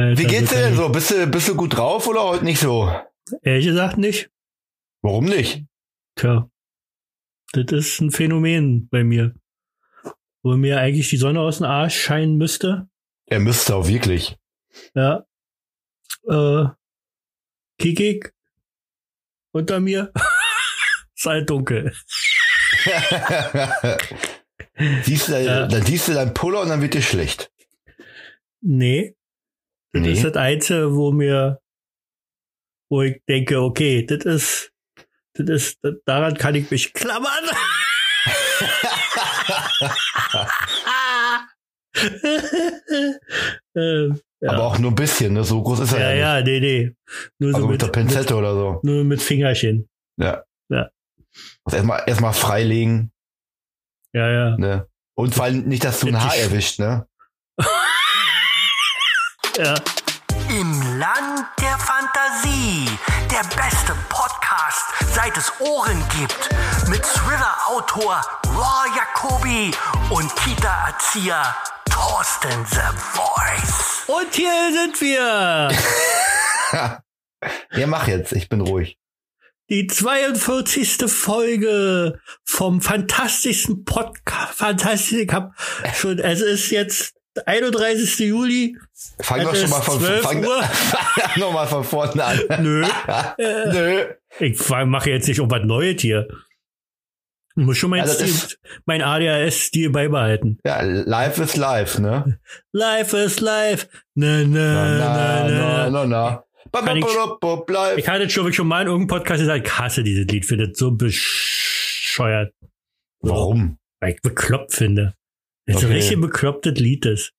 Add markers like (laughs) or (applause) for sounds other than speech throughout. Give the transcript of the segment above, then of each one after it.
Alter, Wie geht's dir denn so? Bist du, bist du gut drauf oder heute nicht so? Ehrlich gesagt nicht. Warum nicht? Tja, das ist ein Phänomen bei mir. Wo mir eigentlich die Sonne aus dem Arsch scheinen müsste. Er müsste auch wirklich. Ja. Äh, Kikik. Unter mir. (laughs) ist halt dunkel. (laughs) siehst du, ja. Dann siehst du dein Puller und dann wird dir schlecht. Nee. Das nee. ist das Einzige, wo mir, wo ich denke, okay, das ist, das ist, das, daran kann ich mich klammern. ähm, (laughs) ja. Aber auch nur ein bisschen, ne? So groß ist er ja, ja Ja, nee, nee. Nur also so mit, mit der Pinzette mit, oder so. Nur mit Fingerchen. Ja. Ja. Also erstmal, erstmal freilegen. Ja, ja. Ne? Und vor allem nicht, dass du ein Haar erwischt, ne? Ja. Im Land der Fantasie. Der beste Podcast, seit es Ohren gibt. Mit Thriller-Autor Raw Jacobi und Kita-Erzieher Thorsten The Voice. Und hier sind wir. (laughs) ja, mach jetzt. Ich bin ruhig. Die 42. Folge vom fantastischsten Podcast. Fantastisch. Ich hab schon, es ist jetzt 31. Juli. Fang doch schon mal von, fang, (laughs) noch mal von vorne an. (laughs) Nö. (laughs) Nö. Ich mache jetzt nicht um was Neues hier. Ich muss schon mein, also Stil, mein ADHS-Stil beibehalten. Ja, life is life, ne? Life is life. Na, na, na, na, na, na. Kann ich, ich hatte schon, schon mal in irgendeinem Podcast gesagt, ich hasse dieses Lied, finde das so bescheuert. Warum? Weil ich bekloppt finde. Das okay. ist ein richtig beklopptes Lied ist.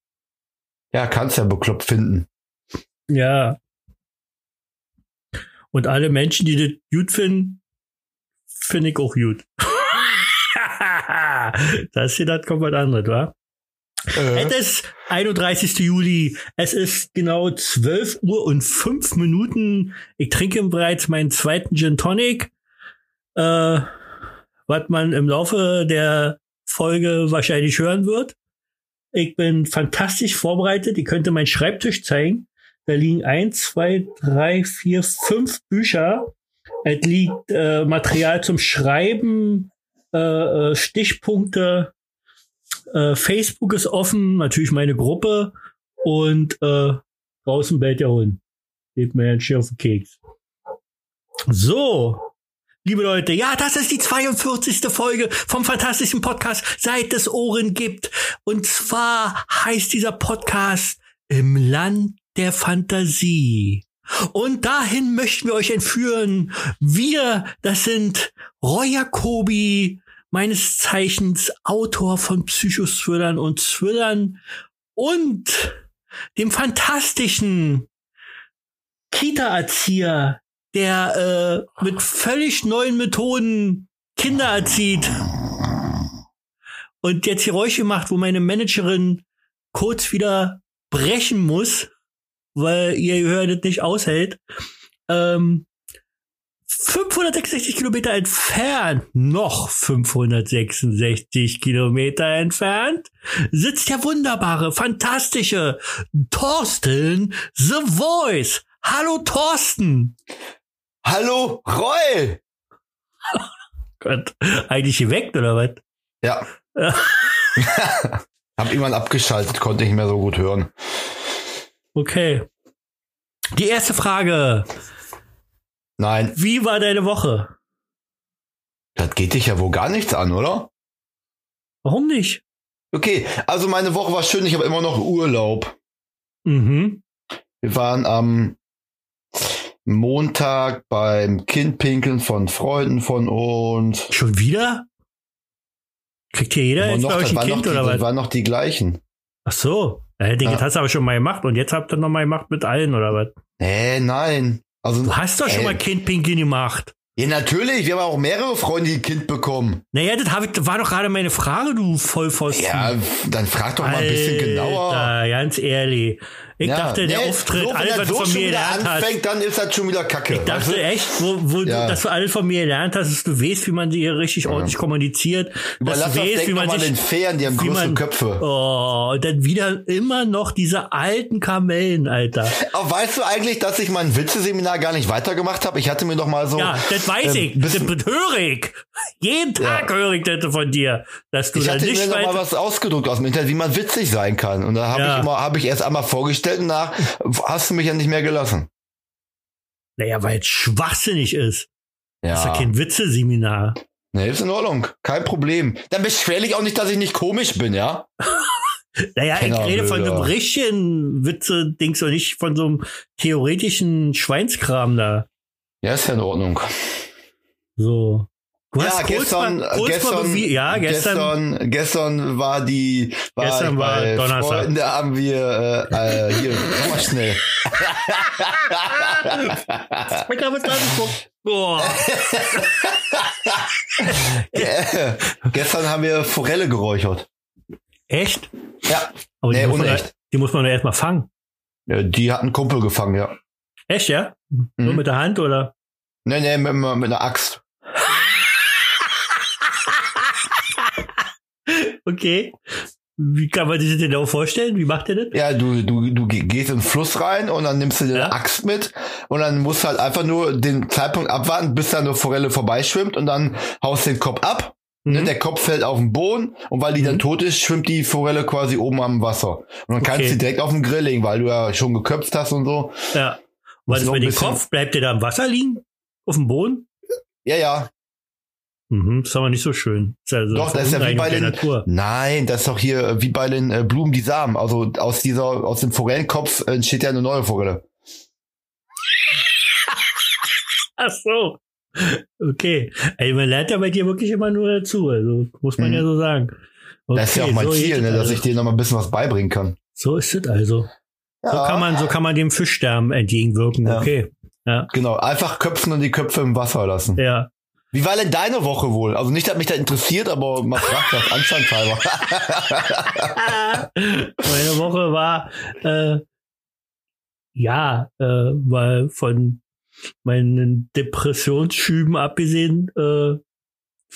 Ja, kannst ja bekloppt finden. Ja. Und alle Menschen, die das gut finden, finde ich auch gut. (laughs) das hier das kommt was anderes, wa? Äh. Es ist 31. Juli. Es ist genau 12 Uhr und 5 Minuten. Ich trinke bereits meinen zweiten Gin Tonic. Äh, was man im Laufe der Folge wahrscheinlich hören wird. Ich bin fantastisch vorbereitet. Ich könnte meinen Schreibtisch zeigen. Da liegen eins, zwei, drei, vier, fünf Bücher. Es liegt äh, Material zum Schreiben, äh, äh, Stichpunkte. Äh, Facebook ist offen, natürlich meine Gruppe und äh, draußen bellt der Hund. Geht mir ein auf den Keks. So, liebe Leute, ja, das ist die 42. Folge vom fantastischen Podcast, seit es Ohren gibt. Und zwar heißt dieser Podcast Im Land der Fantasie. Und dahin möchten wir euch entführen. Wir, das sind Roy Jacobi, meines Zeichens Autor von Psychothrillern und Thrillern und dem fantastischen Kita-Erzieher, der äh, mit völlig neuen Methoden Kinder erzieht und jetzt Geräusche macht, wo meine Managerin kurz wieder brechen muss, weil ihr Gehör das nicht aushält. Ähm, 566 Kilometer entfernt, noch 566 Kilometer entfernt, sitzt der wunderbare, fantastische Thorsten The Voice. Hallo Thorsten. Hallo Roy. Gott, eigentlich geweckt oder was? Ja. (laughs) Hab jemand abgeschaltet, konnte nicht mehr so gut hören. Okay. Die erste Frage. Nein. Wie war deine Woche? Das geht dich ja wohl gar nichts an, oder? Warum nicht? Okay, also meine Woche war schön, ich habe immer noch Urlaub. Mhm. Wir waren am Montag beim Kindpinkeln von Freunden von uns. Schon wieder? Kriegt hier jeder jetzt noch, bei euch ein Kind die, oder was? Das waren noch die gleichen. Ach so. Ja, den ja. hast du aber schon mal gemacht und jetzt habt ihr noch mal gemacht mit allen oder was? Nee, nein. Also, du hast doch ey. schon mal Kindpinkeln gemacht. Ja, natürlich. Wir haben auch mehrere Freunde, die ein Kind bekommen. Naja, das ich, war doch gerade meine Frage, du Vollpfosten. Ja, dann frag doch mal Alter, ein bisschen genauer. ganz ehrlich. Ich ja, dachte, der nee, Auftritt, so, alles, was du von mir gelernt anfängt, hast. dann ist das schon wieder kacke. Ich dachte weißt du? echt, wo, wo ja. du, dass du alles von mir gelernt hast, dass du weißt, wie man hier richtig ja. ordentlich kommuniziert. Überlass dass du weißt, wie man sich, den Fähren, die haben große man, Köpfe. Oh, dann wieder immer noch diese alten Kamellen, Alter. Aber weißt du eigentlich, dass ich mein Witzeseminar gar nicht weitergemacht habe? Ich hatte mir doch mal so. Ja, das weiß ähm, ich. Das höre ich. Jeden Tag ja. höre ich das von dir. Dass du ich hatte nicht mir noch mal was ausgedruckt aus dem Internet, wie man witzig sein kann. Und da habe ich immer, habe ich erst einmal vorgestellt und nach hast du mich ja nicht mehr gelassen. Naja, weil es schwachsinnig ist. Ja. Das ist ja kein Witzeseminar. Nee, ist in Ordnung. Kein Problem. Dann beschwer ich auch nicht, dass ich nicht komisch bin, ja? (laughs) naja, ich rede von so einem richtigen Witze-Dings und nicht von so einem theoretischen Schweinskram da. Ja, ist ja in Ordnung. So. Du ja, gestern, mal, gestern, ja, gestern, gestern, gestern war die, war gestern war Donnerstag. Freunde haben wir, äh, äh hier, komm mal schnell. ich habe es gerade geguckt. Boah. (laughs) gestern haben wir Forelle geräuchert. Echt? Ja. Aber nee, die, muss. Man, die muss man ja erstmal fangen. Ja, die hat einen Kumpel gefangen, ja. Echt, ja? Mhm. Nur mit der Hand oder? Nee, nee, mit, mit einer Axt. Okay. Wie kann man sich das denn auch vorstellen? Wie macht ihr das? Ja, du, du, du gehst in den Fluss rein und dann nimmst du eine ja. Axt mit und dann musst du halt einfach nur den Zeitpunkt abwarten, bis da eine Forelle vorbeischwimmt und dann haust den Kopf ab. Ne, mhm. Der Kopf fällt auf den Boden und weil die mhm. dann tot ist, schwimmt die Forelle quasi oben am Wasser. Und dann okay. kannst du sie direkt auf den Grill legen, weil du ja schon geköpft hast und so. Ja. Was ist mit dem Kopf? Bleibt der da im Wasser liegen? Auf dem Boden? Ja, ja. Mhm, ist aber nicht so schön. Ist also doch, das ist ja wie bei den, Natur. nein, das ist doch hier äh, wie bei den äh, Blumen die Samen. Also aus dieser, aus dem Forellenkopf entsteht ja eine neue Forelle. (laughs) Ach so. Okay. Ey, man lernt ja bei dir wirklich immer nur dazu. Also muss man mhm. ja so sagen. Okay, das ist ja auch mein so Ziel, ne, dass also. ich dir noch mal ein bisschen was beibringen kann. So ist es also. Ja. So kann man, so kann man dem Fischsterben entgegenwirken. Ja. Okay. Ja. Genau. Einfach köpfen und die Köpfe im Wasser lassen. Ja. Wie war denn deine Woche wohl? Also nicht, dass mich da interessiert, aber man fragt das anstandshalber. (laughs) Meine Woche war, äh, ja, äh, weil von meinen Depressionsschüben abgesehen, äh,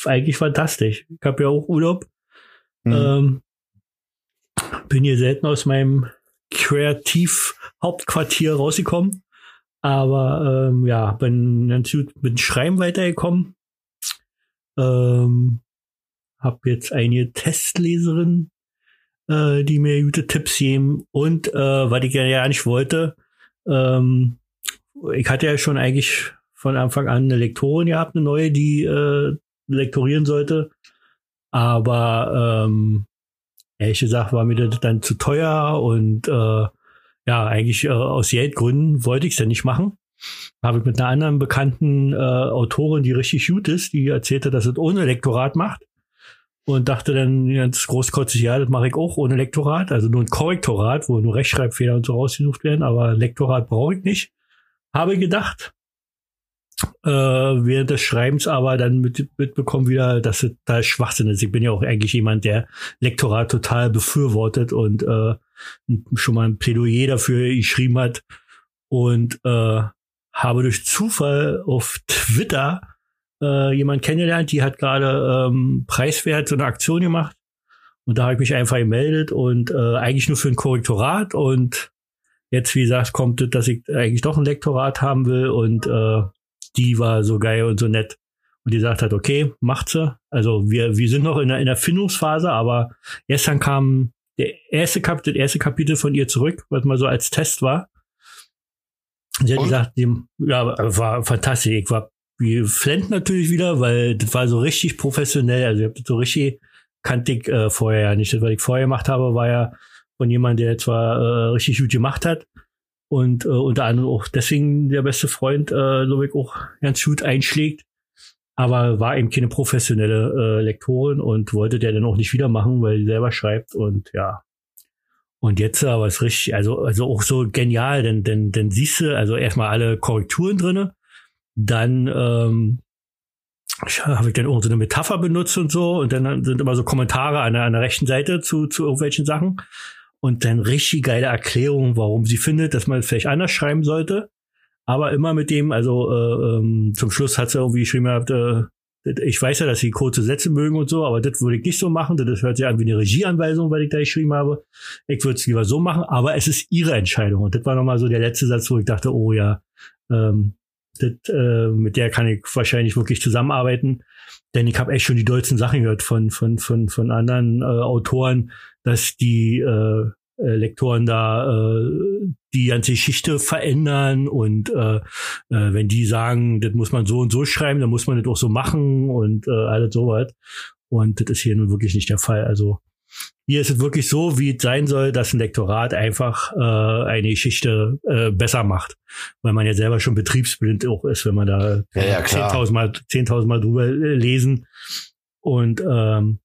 eigentlich fantastisch. Ich habe ja auch Urlaub. Mhm. Ähm, bin hier selten aus meinem Kreativ-Hauptquartier rausgekommen. Aber ähm, ja, bin ganz gut mit Schreiben weitergekommen. Ähm, habe jetzt einige Testleserinnen, äh, die mir gute Tipps geben. Und äh, was ich ja nicht wollte, ähm, ich hatte ja schon eigentlich von Anfang an eine Lektorin gehabt, eine neue, die äh, lektorieren sollte. Aber ähm, ehrlich gesagt war mir das dann zu teuer und äh, ja, eigentlich äh, aus Geldgründen wollte ich es ja nicht machen habe ich mit einer anderen bekannten äh, Autorin, die richtig gut ist, die erzählte, dass es ohne Lektorat macht. Und dachte dann ganz großkotzig, ja, das mache ich auch ohne Lektorat, also nur ein Korrektorat, wo nur Rechtschreibfehler und so rausgesucht werden, aber Lektorat brauche ich nicht. Habe gedacht. Äh, während des Schreibens aber dann mit, mitbekommen wieder, dass es da Schwachsinn ist. Ich bin ja auch eigentlich jemand, der Lektorat total befürwortet und äh, schon mal ein Plädoyer dafür geschrieben hat. Und äh, habe durch Zufall auf Twitter äh, jemand kennengelernt, die hat gerade ähm, preiswert so eine Aktion gemacht. Und da habe ich mich einfach gemeldet und äh, eigentlich nur für ein Korrektorat. Und jetzt, wie gesagt, kommt es, dass ich eigentlich doch ein Lektorat haben will. Und äh, die war so geil und so nett. Und die sagt halt, okay, macht sie. Also wir, wir sind noch in der, in der Findungsphase, aber gestern kam der erste, Kap das erste Kapitel von ihr zurück, was mal so als Test war. Sie hat Und? gesagt, die, ja, war fantastisch. Ich war wie Flint natürlich wieder, weil das war so richtig professionell. Also ich habe das so richtig kannte ich äh, vorher ja nicht. Das, was ich vorher gemacht habe, war ja von jemandem, der zwar äh, richtig gut gemacht hat und äh, unter anderem auch deswegen der beste Freund, äh, glaube ich, auch ganz gut einschlägt. Aber war eben keine professionelle äh, Lektorin und wollte der dann auch nicht wieder machen, weil sie selber schreibt und ja, und jetzt aber ist richtig, also, also auch so genial, denn, denn, denn siehst du, also erstmal alle Korrekturen drinne, dann ähm, habe ich dann auch so eine Metapher benutzt und so und dann sind immer so Kommentare an der, an der rechten Seite zu, zu irgendwelchen Sachen. und dann richtig geile Erklärung, warum sie findet, dass man es vielleicht anders schreiben sollte. Aber immer mit dem, also äh, ähm, zum Schluss hat sie irgendwie geschrieben, äh, ich weiß ja, dass sie kurze Sätze mögen und so, aber das würde ich nicht so machen. Das hört sich an wie eine Regieanweisung, weil ich da geschrieben habe. Ich würde es lieber so machen, aber es ist ihre Entscheidung. Und das war nochmal so der letzte Satz, wo ich dachte, oh ja, ähm, das, äh, mit der kann ich wahrscheinlich wirklich zusammenarbeiten. Denn ich habe echt schon die dollsten Sachen gehört von, von, von, von anderen äh, Autoren, dass die äh, äh, Lektoren da äh, die ganze Geschichte verändern und äh, äh, wenn die sagen, das muss man so und so schreiben, dann muss man das auch so machen und äh, alles sowas. Und das ist hier nun wirklich nicht der Fall. Also hier ist es wirklich so, wie es sein soll, dass ein Lektorat einfach äh, eine Geschichte äh, besser macht, weil man ja selber schon betriebsblind auch ist, wenn man da Ja, ja, klar. 10.000 Mal, 10.000 Mal drüber lesen und ähm,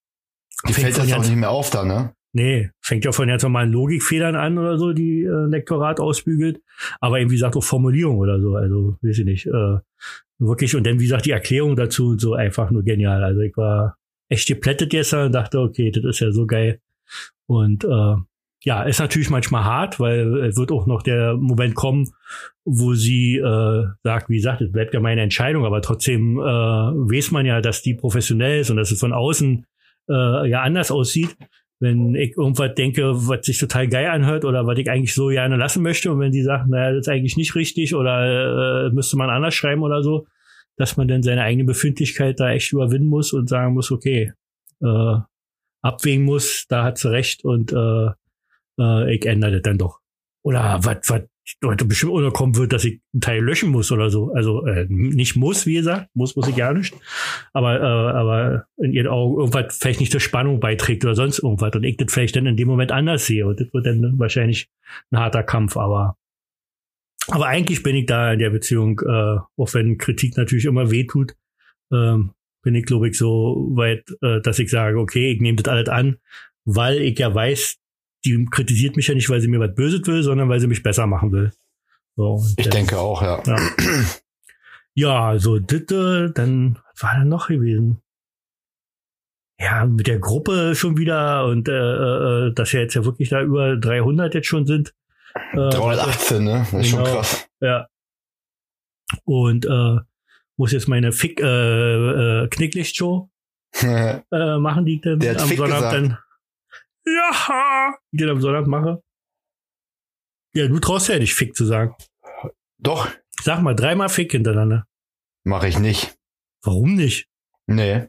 Die fällt das auch nicht mehr auf da, ne? Nee, fängt ja von ganz normalen Logikfehlern an oder so, die äh, Lektorat ausbügelt. Aber eben, wie gesagt, auch Formulierung oder so. Also, weiß ich nicht. Äh, wirklich. Und dann, wie gesagt, die Erklärung dazu und so einfach nur genial. Also, ich war echt geplättet gestern und dachte, okay, das ist ja so geil. Und äh, ja, ist natürlich manchmal hart, weil es wird auch noch der Moment kommen, wo sie äh, sagt, wie gesagt, es bleibt ja meine Entscheidung, aber trotzdem äh, weiß man ja, dass die professionell ist und dass es von außen äh, ja anders aussieht wenn ich irgendwas denke, was sich total geil anhört oder was ich eigentlich so gerne lassen möchte und wenn die sagt, naja, das ist eigentlich nicht richtig oder äh, müsste man anders schreiben oder so, dass man dann seine eigene Befindlichkeit da echt überwinden muss und sagen muss, okay, äh, abwägen muss, da hat sie recht und äh, äh, ich ändere das dann doch. Oder was, was heute bestimmt unterkommen wird, dass ich einen Teil löschen muss oder so. Also äh, nicht muss, wie gesagt, muss muss ich gar nicht. Aber äh, aber in ihren Augen irgendwas vielleicht nicht zur Spannung beiträgt oder sonst irgendwas und ich das vielleicht dann in dem Moment anders sehe und das wird dann wahrscheinlich ein harter Kampf. Aber aber eigentlich bin ich da in der Beziehung, äh, auch wenn Kritik natürlich immer wehtut, ähm, bin ich glaube ich so weit, äh, dass ich sage, okay, ich nehme das alles an, weil ich ja weiß, die kritisiert mich ja nicht, weil sie mir was Böses will, sondern weil sie mich besser machen will. So, Ich das- denke auch, ja. ja. Ja, so Ditte, dann was war da noch gewesen? Ja, mit der Gruppe schon wieder und äh, äh, dass ja jetzt ja wirklich da über 300 jetzt schon sind. Äh, 318, ne? Das ist schon Genau. krass. Ja. Und äh, muss jetzt meine Fick äh, äh, Knicklichtshow (laughs) äh, machen, die ich dann Der am Sonntag gesagt. dann. Ja, dann am Sonntag mache. Ja, du traust ja nicht Fick zu sagen. Doch, Sag mal, dreimal Fick hintereinander. mache ich nicht. Warum nicht? Nee.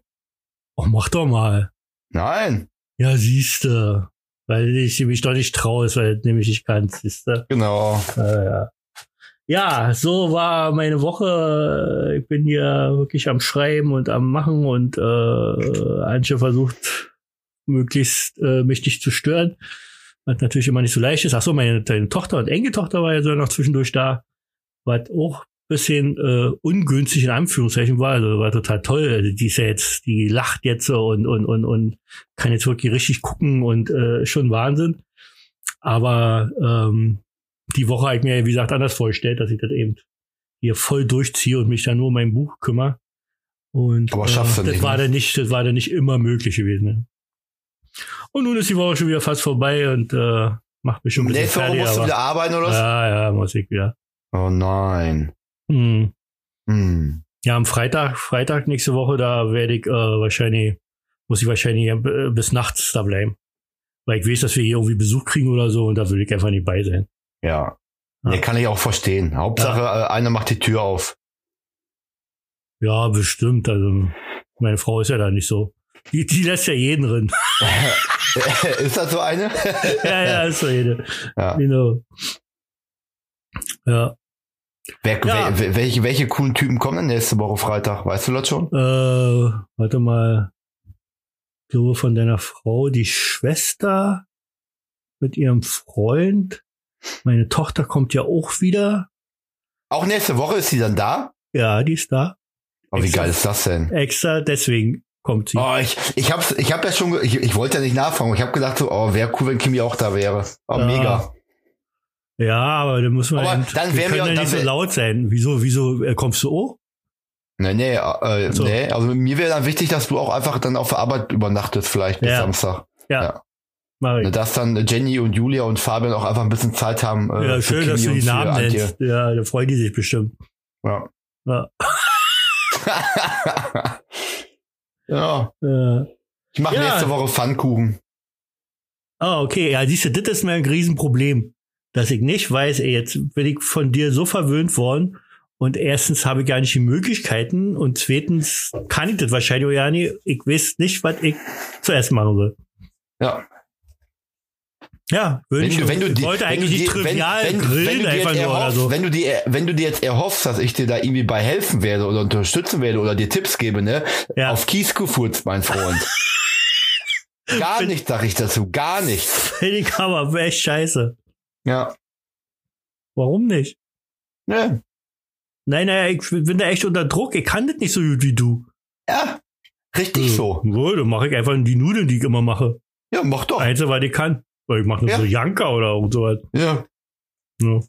Oh, mach doch mal. Nein. Ja, siehste. Weil ich mich doch nicht traue, weil du nämlich nicht kannst, siehste. Genau. Äh, ja. ja, so war meine Woche. Ich bin hier wirklich am Schreiben und am Machen und äh, Antje versucht, möglichst äh, mich nicht zu stören. Was natürlich immer nicht so leicht ist. Ach so, meine, deine Tochter und Enkeltochter war ja so noch zwischendurch da. Was auch bisschen äh, ungünstig in Anführungszeichen war. Also war total toll. Also die ist ja jetzt, die lacht jetzt so und, und, und, und kann jetzt wirklich richtig gucken und äh, schon Wahnsinn. Aber ähm, die Woche habe ich mir, wie gesagt, anders vorgestellt, dass ich das eben hier voll durchziehe und mich dann nur um mein Buch kümmere. Und Aber schaffst du das nicht, war ne? dann nicht, das war dann nicht immer möglich gewesen. Ne? Und nun ist die Woche schon wieder fast vorbei und äh, macht mich schon ein bisschen Nächste Woche fertig. musst du wieder arbeiten oder was? ja, ja, muss ich wieder. Oh nein. Hm. Hm. Ja, am Freitag, Freitag nächste Woche, da werde ich äh, wahrscheinlich, muss ich wahrscheinlich äh, bis nachts da bleiben. Weil ich weiß, dass wir hier irgendwie Besuch kriegen oder so und da will ich einfach nicht bei sein. Ja. Ja. Nee, kann ich auch verstehen. Hauptsache, äh, einer macht die Tür auf. Ja, bestimmt. Also meine Frau ist ja da nicht so. Die, die lässt ja jeden drin. (laughs) ist das so eine? (laughs) ja, ja, ist so jede. Ja. Genau. Ja. Wer, Ja. wel- welche, welche coolen Typen kommen denn nächste Woche Freitag? Weißt du das schon? Äh, warte mal. Ich glaube von deiner Frau, die Schwester mit ihrem Freund. Meine Tochter kommt ja auch wieder. Auch nächste Woche ist sie dann da? Ja, die ist da. Oh, wie Extra. geil ist das denn? Extra, deswegen kommt sie. Oh, ich, ich hab's, ich hab ja schon, ich, ich wollte ja nicht nachfragen. Ich habe gedacht so, oh, wäre cool, wenn Kimi auch da wäre. Oh, Ja. mega. Ja, aber dann muss man. Aber eben- dann wir können mir- ja nicht so laut sein. Wieso, wieso äh, kommst du auch? Nee, nee, äh, so. nee. Also mir wäre dann wichtig, dass du auch einfach dann auf der Arbeit übernachtest, vielleicht bis Ja. Samstag. Ja. Ja. Ich. Dass dann Jenny und Julia und Fabian auch einfach ein bisschen Zeit haben. Äh, ja, schön, dass du die Namen nennst. Ja, da freuen die sich bestimmt. Ja. Ja. (laughs) (laughs) ja. ja. Ich mache ja. nächste Woche Pfannkuchen. Ah, okay. Ja, siehst du, das ist mir ein Riesenproblem. Dass ich nicht weiß, ey, jetzt bin ich von dir so verwöhnt worden. Und erstens habe ich gar nicht die Möglichkeiten. Und zweitens kann ich das wahrscheinlich auch ja nicht. Ich weiß nicht, was ich zuerst machen will. Ja. Ja, wenn ich du, wenn du die, wollte eigentlich nicht trivial wenn, wenn, grillen wenn du einfach nur erhoffst, so. Wenn du, dir, wenn du dir jetzt erhoffst, dass ich dir da irgendwie bei helfen werde oder unterstützen werde oder dir Tipps gebe, ne? Ja. Auf Kies gefurzt, mein Freund. (laughs) Gar nichts sag ich dazu, gar nichts. Finde ich aber echt scheiße. Ja. Warum nicht? Ne. Nein, nein, ich bin da echt unter Druck. Ich kann das nicht so gut wie du. Ja, richtig ja. so. Ja, dann mache ich einfach die Nudeln, die ich immer mache. Ja, mach doch. Einzige, was ich kann. Weil ich mache nur Ja. so Janka oder irgend sowas. Ja. Ja.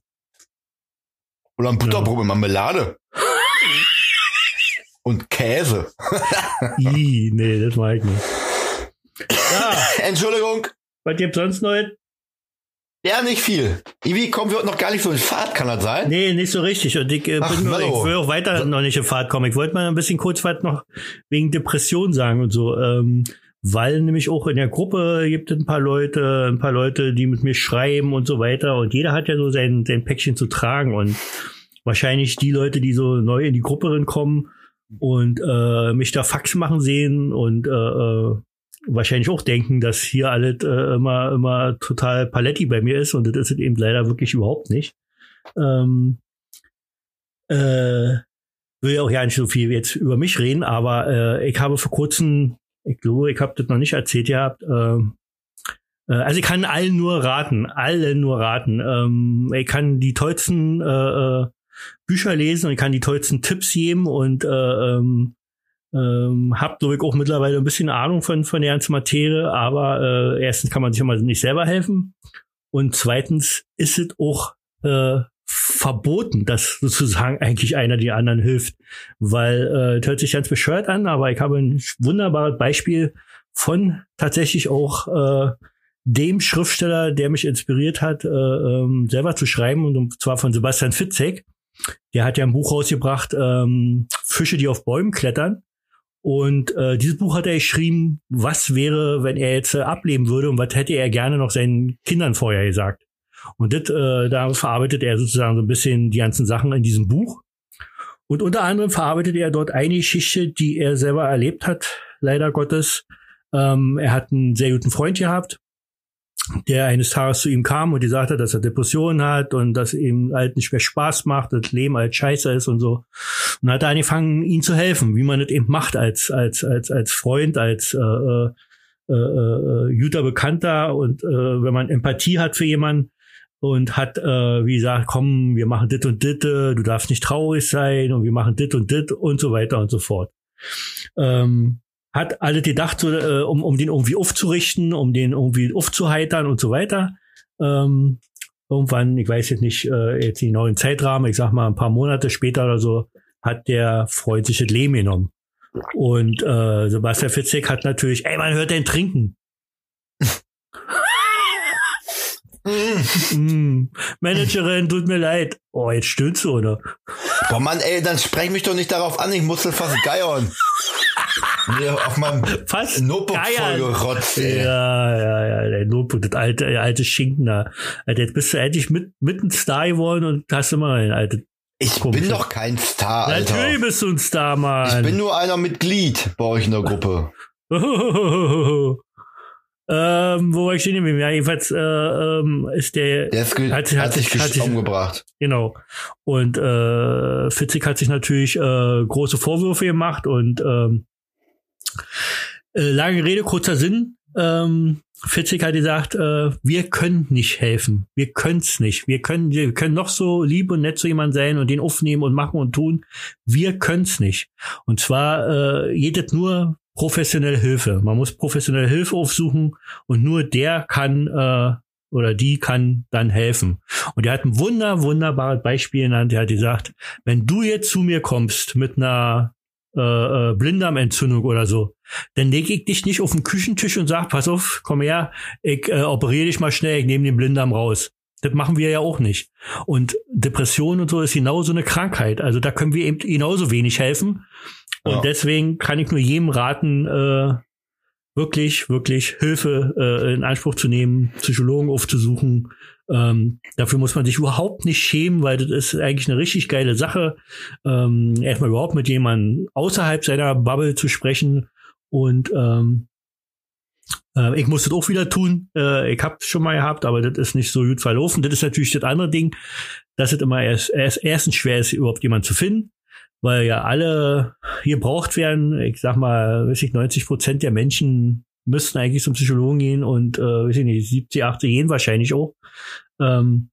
Oder ein Butterbrot mit Marmelade. (laughs) Und Käse. Ih, nee, das mag ich nicht. (laughs) Entschuldigung. was gibt's sonst noch? Ja, nicht viel. Irgendwie kommen wir noch gar nicht so in Fahrt, kann das sein? Nee, nicht so richtig. Und ich, äh, Ach, bin nur, ich will auch weiter noch nicht in Fahrt kommen. Ich wollte mal ein bisschen kurz was noch wegen Depression sagen und so. Ähm, weil nämlich auch in der Gruppe gibt es ein paar Leute, ein paar Leute, die mit mir schreiben und so weiter. Und jeder hat ja so sein, sein Päckchen zu tragen. Und wahrscheinlich die Leute, die so neu in die Gruppe kommen und äh, mich da Fax machen sehen und äh, äh, wahrscheinlich auch denken, dass hier alles äh, immer, immer total Paletti bei mir ist und das ist es eben leider wirklich überhaupt nicht. Ähm, äh, will ja auch ja nicht so viel jetzt über mich reden, aber äh, ich habe vor kurzem, ich glaube, ich habe das noch nicht erzählt gehabt, ähm, äh, also ich kann allen nur raten, allen nur raten. Ähm, ich kann die tollsten äh, äh, Bücher lesen und ich kann die tollsten Tipps geben und äh, ähm, ähm, hab, glaube ich, auch mittlerweile ein bisschen Ahnung von, von der ganzen Materie, aber äh, erstens kann man sich immer nicht selber helfen und zweitens ist es auch äh, verboten, dass sozusagen eigentlich einer die anderen hilft, weil äh, hört sich ganz bescheuert an, aber ich habe ein wunderbares Beispiel von tatsächlich auch äh, dem Schriftsteller, der mich inspiriert hat, äh, ähm, selber zu schreiben, und zwar von Sebastian Fitzek. Der hat ja ein Buch rausgebracht, ähm, Fische, die auf Bäumen klettern. Und äh, dieses Buch hat er geschrieben, was wäre, wenn er jetzt äh, ableben würde und was hätte er gerne noch seinen Kindern vorher gesagt. Und das, äh, da verarbeitet er sozusagen so ein bisschen die ganzen Sachen in diesem Buch. Und unter anderem verarbeitet er dort eine Geschichte, die er selber erlebt hat, leider Gottes. Ähm, er hat einen sehr guten Freund gehabt, der eines Tages zu ihm kam und gesagt hat, dass er Depressionen hat und dass ihm halt nicht mehr Spaß macht, das Leben halt scheiße ist und so. Und hat er angefangen, ihm zu helfen, wie man das eben macht als, als, als, als Freund, als äh, äh, äh, äh, guter Bekannter und äh, wenn man Empathie hat für jemanden und hat, äh, wie gesagt, komm, wir machen dit und dit, äh, du darfst nicht traurig sein und wir machen dit und dit und so weiter und so fort. Ähm, hat alle gedacht, so, äh, um, um den irgendwie aufzurichten, um den irgendwie aufzuheitern und so weiter. Ähm, irgendwann, ich weiß jetzt nicht, äh, jetzt den neuen Zeitrahmen, ich sag mal ein paar Monate später oder so, hat der Freund sich das Leben genommen. Und äh, Sebastian Fitzek hat natürlich, ey, man hört den trinken. (laughs) mm, Managerin, tut mir leid. Oh, jetzt stöhnst du, oder? Boah, Mann, ey, dann sprech mich doch nicht darauf an, ich musste fast geiern. Mir auf meinem Fast Notebook vollgerotzt, ey. Ja, ja, ja, der Notebook, das alte, der alte Schinken da. Alter, jetzt bist du endlich mit, mit ein Star geworden und hast immer ein altes. Ich Komisch. bin doch kein Star, Alter. Natürlich bist du ein Star, Mann. Ich bin nur einer Mitglied bei euch in der Gruppe. (laughs) ähm, wo war ich stehen geblieben? Ja, jedenfalls äh, ähm, ist der, Der ist Hat- hat, hat sich hat sich- umgebracht. genau. Und äh, Fitzig hat sich natürlich äh, große Vorwürfe gemacht und ähm, äh, lange Rede, kurzer Sinn. Ähm, Fitzig hat gesagt, äh, wir können nicht helfen. Wir können's nicht. Wir können, wir können noch so lieb und nett zu jemand sein und den aufnehmen und machen und tun. Wir können's nicht. Und zwar äh, jedet nur professionelle Hilfe. Man muss professionelle Hilfe aufsuchen und nur der kann äh, oder die kann dann helfen. Und er hat ein wunder, wunderbares Beispiel genannt. Er hat gesagt, wenn du jetzt zu mir kommst mit einer äh, äh, Blinddarmentzündung oder so, dann lege ich dich nicht auf den Küchentisch und sag, pass auf, komm her, ich äh, operiere dich mal schnell, ich nehme den Blinddarm raus. Das machen wir ja auch nicht. Und Depression und so ist genauso eine Krankheit. Also da können wir eben genauso wenig helfen. Und ja. deswegen kann ich nur jedem raten, äh, wirklich, wirklich Hilfe äh, in Anspruch zu nehmen, Psychologen aufzusuchen. Ähm, dafür muss man sich überhaupt nicht schämen, weil das ist eigentlich eine richtig geile Sache. Ähm, erstmal überhaupt mit jemandem außerhalb seiner Bubble zu sprechen. Und ähm, äh, ich muss das auch wieder tun. Äh, ich habe es schon mal gehabt, aber das ist nicht so gut verlaufen. Das ist natürlich das andere Ding, dass es immer erst, erst erstens schwer ist, überhaupt jemanden zu finden weil ja alle gebraucht werden. Ich sag mal, weiß ich, 90 Prozent der Menschen müssten eigentlich zum Psychologen gehen und äh, weiß ich nicht, 70, 80 gehen wahrscheinlich auch. Ähm,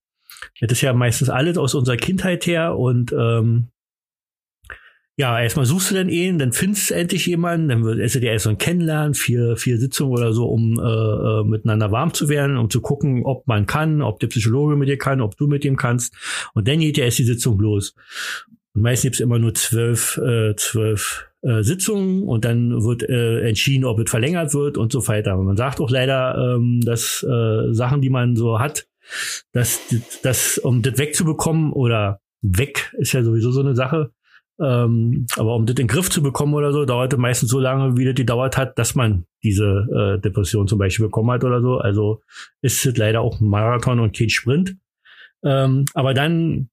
das ist ja meistens alles aus unserer Kindheit her und ähm, ja, erstmal suchst du dann ihn, dann findest du endlich jemanden, dann wird es dir erst so ein Kennenlernen, vier, vier Sitzungen oder so, um äh, äh, miteinander warm zu werden, um zu gucken, ob man kann, ob der Psychologe mit dir kann, ob du mit ihm kannst. Und dann geht ja erst die Sitzung los. Und meistens gibt es immer nur zwölf, äh, zwölf äh, Sitzungen und dann wird äh, entschieden, ob es verlängert wird und so weiter. Aber man sagt auch leider, ähm, dass äh, Sachen, die man so hat, dass das, um das wegzubekommen oder weg ist ja sowieso so eine Sache. Ähm, aber um das in den Griff zu bekommen oder so, dauert es meistens so lange, wie das gedauert hat, dass man diese äh, Depression zum Beispiel bekommen hat oder so. Also ist es leider auch ein Marathon und kein Sprint. Ähm, aber dann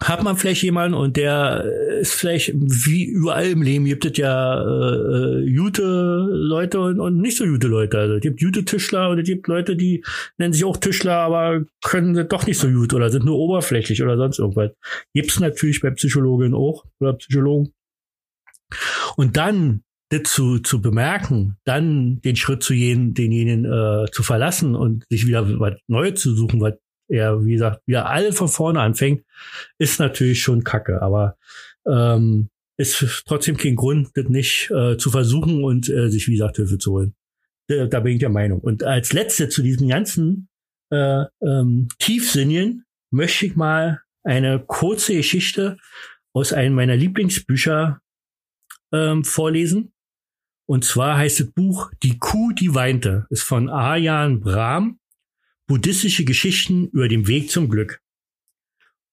hat man vielleicht jemanden und der ist vielleicht, wie überall im Leben gibt es ja äh, äh, gute Leute und, und nicht so gute Leute. Also es gibt gute Tischler und es gibt Leute, die nennen sich auch Tischler, aber können doch nicht so gut oder sind nur oberflächlich oder sonst irgendwas. Gibt's natürlich bei Psychologinnen auch oder Psychologen. Und dann das zu, zu bemerken, dann den Schritt zu jenen, denjenigen äh, zu verlassen und sich wieder was Neues zu suchen, was er, wie gesagt, wieder alle von vorne anfängt, ist natürlich schon kacke. Aber ähm, ist trotzdem kein Grund, das nicht äh, zu versuchen und äh, sich, wie gesagt, Hilfe zu holen. Da, da bin ich der Meinung. Und als letzte zu diesem ganzen äh, ähm, Tiefsinnigen möchte ich mal eine kurze Geschichte aus einem meiner Lieblingsbücher ähm, vorlesen. Und zwar heißt das Buch Die Kuh, die weinte. Ist von Arjan Brahm buddhistische Geschichten über den Weg zum Glück.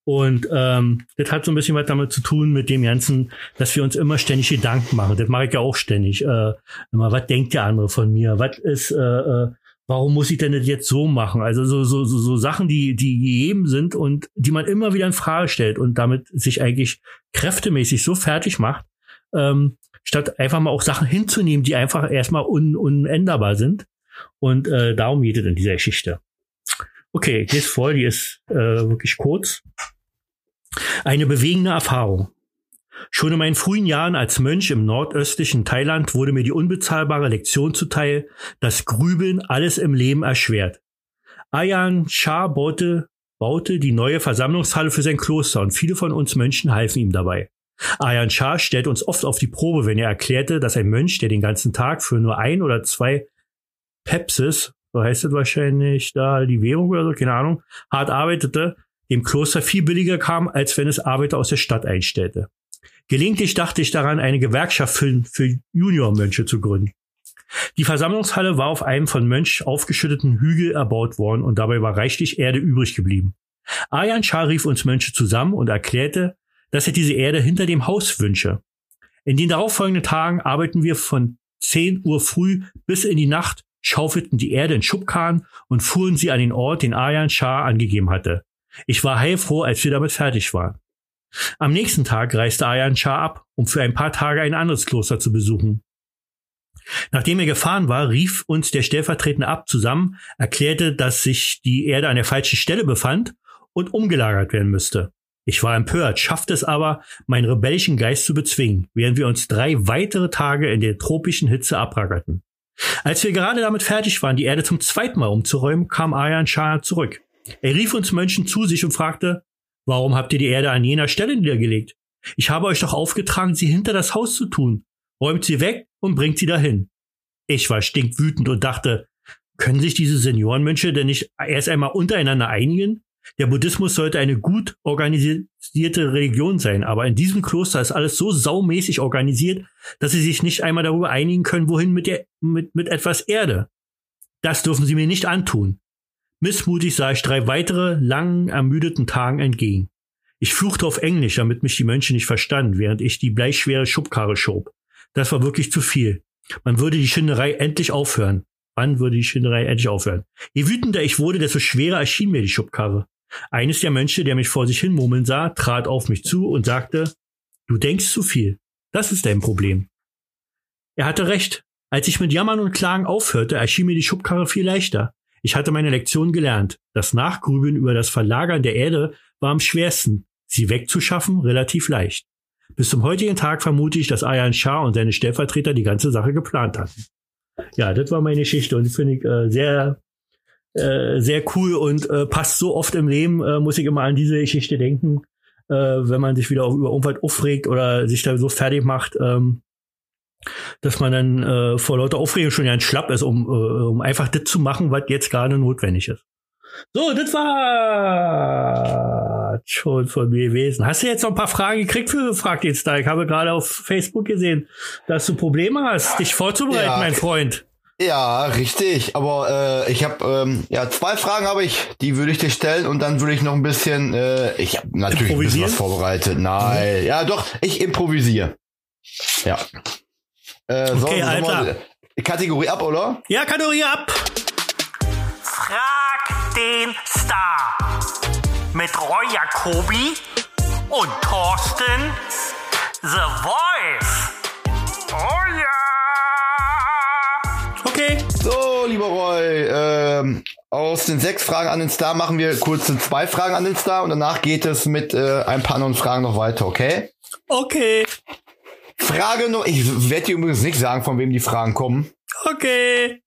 Und ähm, das hat so ein bisschen was damit zu tun mit dem Ganzen, dass wir uns immer ständig Gedanken machen. Das mache ich ja auch ständig. Äh, immer, was denkt der andere von mir? Was ist, äh, äh, warum muss ich denn das jetzt so machen? Also so, so, so, so Sachen, die, die gegeben sind und die man immer wieder in Frage stellt und damit sich eigentlich kräftemäßig so fertig macht, ähm, statt einfach mal auch Sachen hinzunehmen, die einfach erstmal un, unänderbar sind. Und äh, darum geht es in dieser Geschichte. Okay, die ist voll, die ist äh, wirklich kurz. Eine bewegende Erfahrung. Schon in meinen frühen Jahren als Mönch im nordöstlichen Thailand wurde mir die unbezahlbare Lektion zuteil, dass Grübeln alles im Leben erschwert. Ayan Shah baute, baute die neue Versammlungshalle für sein Kloster und viele von uns Mönchen halfen ihm dabei. Ayan Shah stellt uns oft auf die Probe, wenn er erklärte, dass ein Mönch, der den ganzen Tag für nur ein oder zwei Pepsis so heißt es wahrscheinlich da, die Währung oder so, keine Ahnung, hart arbeitete, dem Kloster viel billiger kam, als wenn es Arbeiter aus der Stadt einstellte. Gelegentlich dachte ich daran, eine Gewerkschaft für, für Juniormönche zu gründen. Die Versammlungshalle war auf einem von Mönch aufgeschütteten Hügel erbaut worden und dabei war reichlich Erde übrig geblieben. Ayan Shah rief uns Mönche zusammen und erklärte, dass er diese Erde hinter dem Haus wünsche. In den darauffolgenden Tagen arbeiten wir von 10 Uhr früh bis in die Nacht schaufelten die Erde in Schubkarren und fuhren sie an den Ort, den Ayan Shah angegeben hatte. Ich war heilfroh, als wir damit fertig waren. Am nächsten Tag reiste Ayan Shah ab, um für ein paar Tage ein anderes Kloster zu besuchen. Nachdem er gefahren war, rief uns der stellvertretende Abt zusammen, erklärte, dass sich die Erde an der falschen Stelle befand und umgelagert werden müsste. Ich war empört, schaffte es aber, meinen rebellischen Geist zu bezwingen, während wir uns drei weitere Tage in der tropischen Hitze abrackerten. Als wir gerade damit fertig waren, die Erde zum zweiten Mal umzuräumen, kam Ayan Shah zurück. Er rief uns Mönchen zu sich und fragte, warum habt ihr die Erde an jener Stelle niedergelegt? Ich habe euch doch aufgetragen, sie hinter das Haus zu tun. Räumt sie weg und bringt sie dahin. Ich war stinkwütend und dachte, können sich diese Seniorenmönche denn nicht erst einmal untereinander einigen? Der Buddhismus sollte eine gut organisierte Religion sein, aber in diesem Kloster ist alles so saumäßig organisiert, dass sie sich nicht einmal darüber einigen können, wohin mit, der, mit, mit etwas Erde. Das dürfen sie mir nicht antun. Missmutig sah ich drei weitere langen, ermüdeten Tagen entgegen. Ich fluchte auf Englisch, damit mich die Mönche nicht verstanden, während ich die bleischwere Schubkarre schob. Das war wirklich zu viel. Man würde die Schinderei endlich aufhören. Wann würde die Schinderei endlich aufhören? Je wütender ich wurde, desto schwerer erschien mir die Schubkarre. Eines der Mönche, der mich vor sich hin murmeln sah, trat auf mich zu und sagte, du denkst zu viel. Das ist dein Problem. Er hatte recht. Als ich mit Jammern und Klagen aufhörte, erschien mir die Schubkarre viel leichter. Ich hatte meine Lektion gelernt. Das Nachgrübeln über das Verlagern der Erde war am schwersten. Sie wegzuschaffen relativ leicht. Bis zum heutigen Tag vermute ich, dass Ayan Shah und seine Stellvertreter die ganze Sache geplant hatten. Ja, das war meine Geschichte und die finde ich äh, sehr, äh, sehr cool und äh, passt so oft im Leben, äh, muss ich immer an diese Geschichte denken, äh, wenn man sich wieder auf, über irgendwas aufregt oder sich da so fertig macht, ähm, dass man dann äh, vor lauter Aufregung schon ganz schlapp ist, um, äh, um einfach das zu machen, was jetzt gerade notwendig ist. So, das war schon von mir gewesen. Hast du jetzt noch ein paar Fragen gekriegt für fragt jetzt da? Ich habe gerade auf Facebook gesehen, dass du Probleme hast, dich vorzubereiten, ja. mein Freund. Ja, richtig. Aber äh, ich habe ähm, ja zwei Fragen habe ich, die würde ich dir stellen und dann würde ich noch ein bisschen. Äh, ich habe natürlich ein bisschen was vorbereitet. Nein, mhm. ja doch, ich improvisiere. Ja. Äh, so, okay, Alter. Kategorie ab, oder? Ja, Kategorie ab. Frag den Star mit Roy Jacobi und Thorsten The Voice. Ähm, aus den sechs Fragen an den Star machen wir kurz zwei Fragen an den Star und danach geht es mit äh, ein paar anderen Fragen noch weiter, okay? Okay. Frage noch, ich werde dir übrigens nicht sagen, von wem die Fragen kommen. Okay.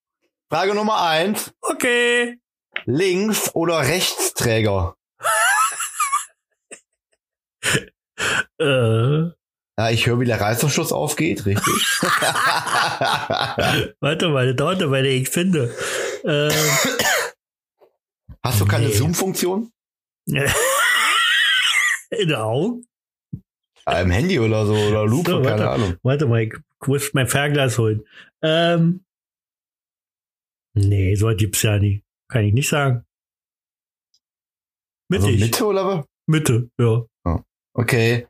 Frage Nummer eins. Okay. Links- oder Rechtsträger? (laughs) äh. Ja, ich höre, wie der Reißverschluss aufgeht, richtig? (laughs) (laughs) warte mal, warte mal, ich finde. Äh, Hast du keine nee. Zoom-Funktion? (laughs) In den Augen? Ja, Im Handy oder so, oder Lupe, so, keine Ahnung. Warte mal, ich muss mein Fernglas holen. Ähm, nee, so gibt's ja nicht. Kann ich nicht sagen. Mittig. Also Mitte oder was? Mitte, ja. Oh, okay.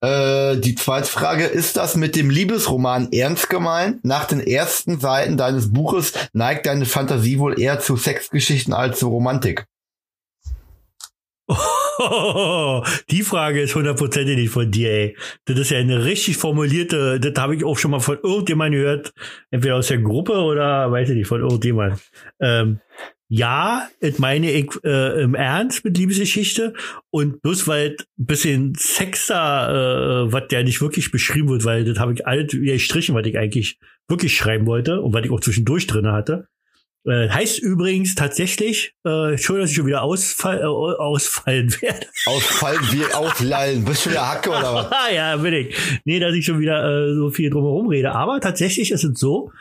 Äh, die zweite Frage, ist das mit dem Liebesroman ernst gemeint? Nach den ersten Seiten deines Buches neigt deine Fantasie wohl eher zu Sexgeschichten als zu Romantik. (laughs) die Frage ist hundertprozentig nicht von dir, ey. Das ist ja eine richtig formulierte, das habe ich auch schon mal von irgendjemandem gehört, entweder aus der Gruppe oder weiß ich nicht, von irgendjemand. Ähm, ja, das meine ich äh, im Ernst mit Liebesgeschichte und bloß weil ein bisschen Sex da, äh, was ja nicht wirklich beschrieben wird, weil das habe ich alles gestrichen, was ich eigentlich wirklich schreiben wollte und was ich auch zwischendurch drin hatte. Äh, heißt übrigens tatsächlich, äh, schon, dass ich schon wieder ausfall, äh, ausfallen (laughs) werde. Ausfallen, wie auslallen. Bist du wieder Hacke oder was? (laughs) ja, bin ich. Nee, dass ich schon wieder äh, so viel drumherum rede. Aber tatsächlich ist es so,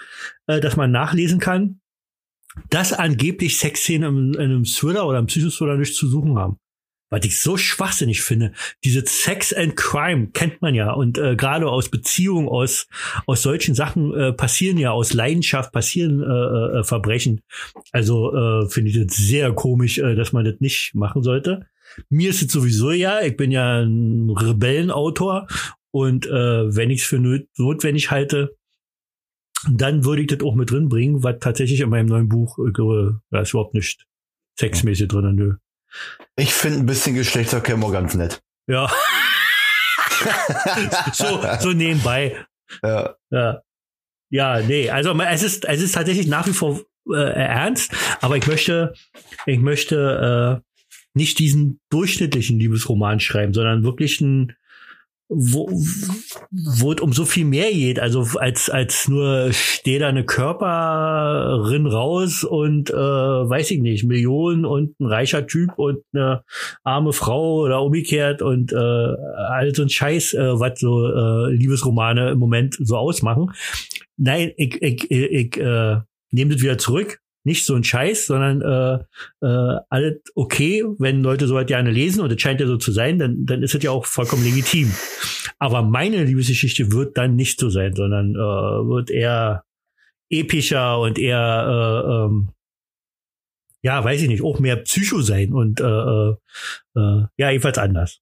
äh, dass man nachlesen kann, dass angeblich Sexszenen in, in einem Thriller oder einem Psychothriller nicht zu suchen haben. Was ich so schwachsinnig finde. Diese Sex and Crime kennt man ja und äh, gerade aus Beziehungen, aus aus solchen Sachen äh, passieren ja aus Leidenschaft passieren äh, äh, Verbrechen. Also äh, finde ich das sehr komisch, äh, dass man das nicht machen sollte. Mir ist es sowieso ja, ich bin ja ein Rebellenautor und äh, wenn ich es für notwendig halte, dann würde ich das auch mit drin bringen, was tatsächlich in meinem neuen Buch, äh, da ist überhaupt nicht sexmäßig drin, nö. Ich finde ein bisschen Geschlechtsverkehr immer ganz nett. Ja. (laughs) so, so nebenbei. Ja. ja. Ja, nee, also es ist, es ist tatsächlich nach wie vor äh, ernst, aber ich möchte, ich möchte äh, nicht diesen durchschnittlichen Liebesroman schreiben, sondern wirklich ein wo, wo es um so viel mehr geht, also als als nur steht da eine Körperin raus und äh, weiß ich nicht, Millionen und ein reicher Typ und eine arme Frau oder umgekehrt und äh, all so ein Scheiß, äh, was so äh, Liebesromane im Moment so ausmachen. Nein, ich, ich, ich, ich äh, nehme das wieder zurück. Nicht so ein Scheiß, sondern äh, äh, alles okay, wenn Leute so gerne lesen und es scheint ja so zu sein, dann, dann ist es ja auch vollkommen legitim. Aber meine Liebesgeschichte wird dann nicht so sein, sondern äh, wird eher epischer und eher äh, ähm, ja, weiß ich nicht, auch mehr Psycho sein und äh, äh, äh, ja, jedenfalls anders.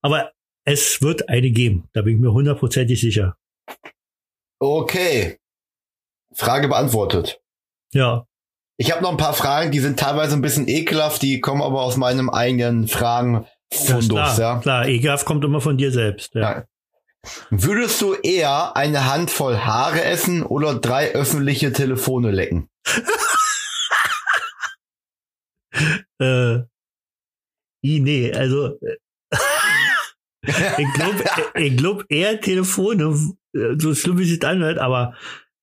Aber es wird eine geben, da bin ich mir hundertprozentig sicher. Okay. Frage beantwortet. Ja. Ich habe noch ein paar Fragen, die sind teilweise ein bisschen ekelhaft, die kommen aber aus meinem eigenen Fragen. Ja, klar, ja. klar, ekelhaft kommt immer von dir selbst. Ja. ja. Würdest du eher eine Handvoll Haare essen oder drei öffentliche Telefone lecken? (laughs) äh, nee, also (laughs) ich glaube (laughs) glaub eher Telefone, so schlimm wie es anhört, aber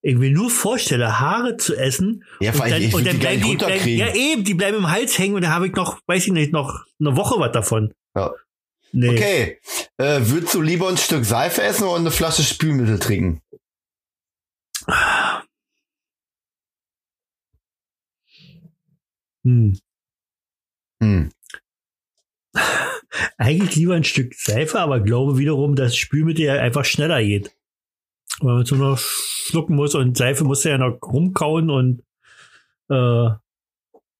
ich mir nur vorstelle, Haare zu essen. Ja, und dann, und dann bleiben die, bleiben, ja eben, die bleiben im Hals hängen und dann habe ich noch, weiß ich nicht, noch eine Woche was davon. Ja. Nee. Okay. Äh, würdest du lieber ein Stück Seife essen oder eine Flasche Spülmittel trinken? Hm. Hm. (laughs) Eigentlich lieber ein Stück Seife, aber glaube wiederum, dass Spülmittel ja einfach schneller geht. Weil man so noch schlucken muss und Seife muss ja noch rumkauen und äh,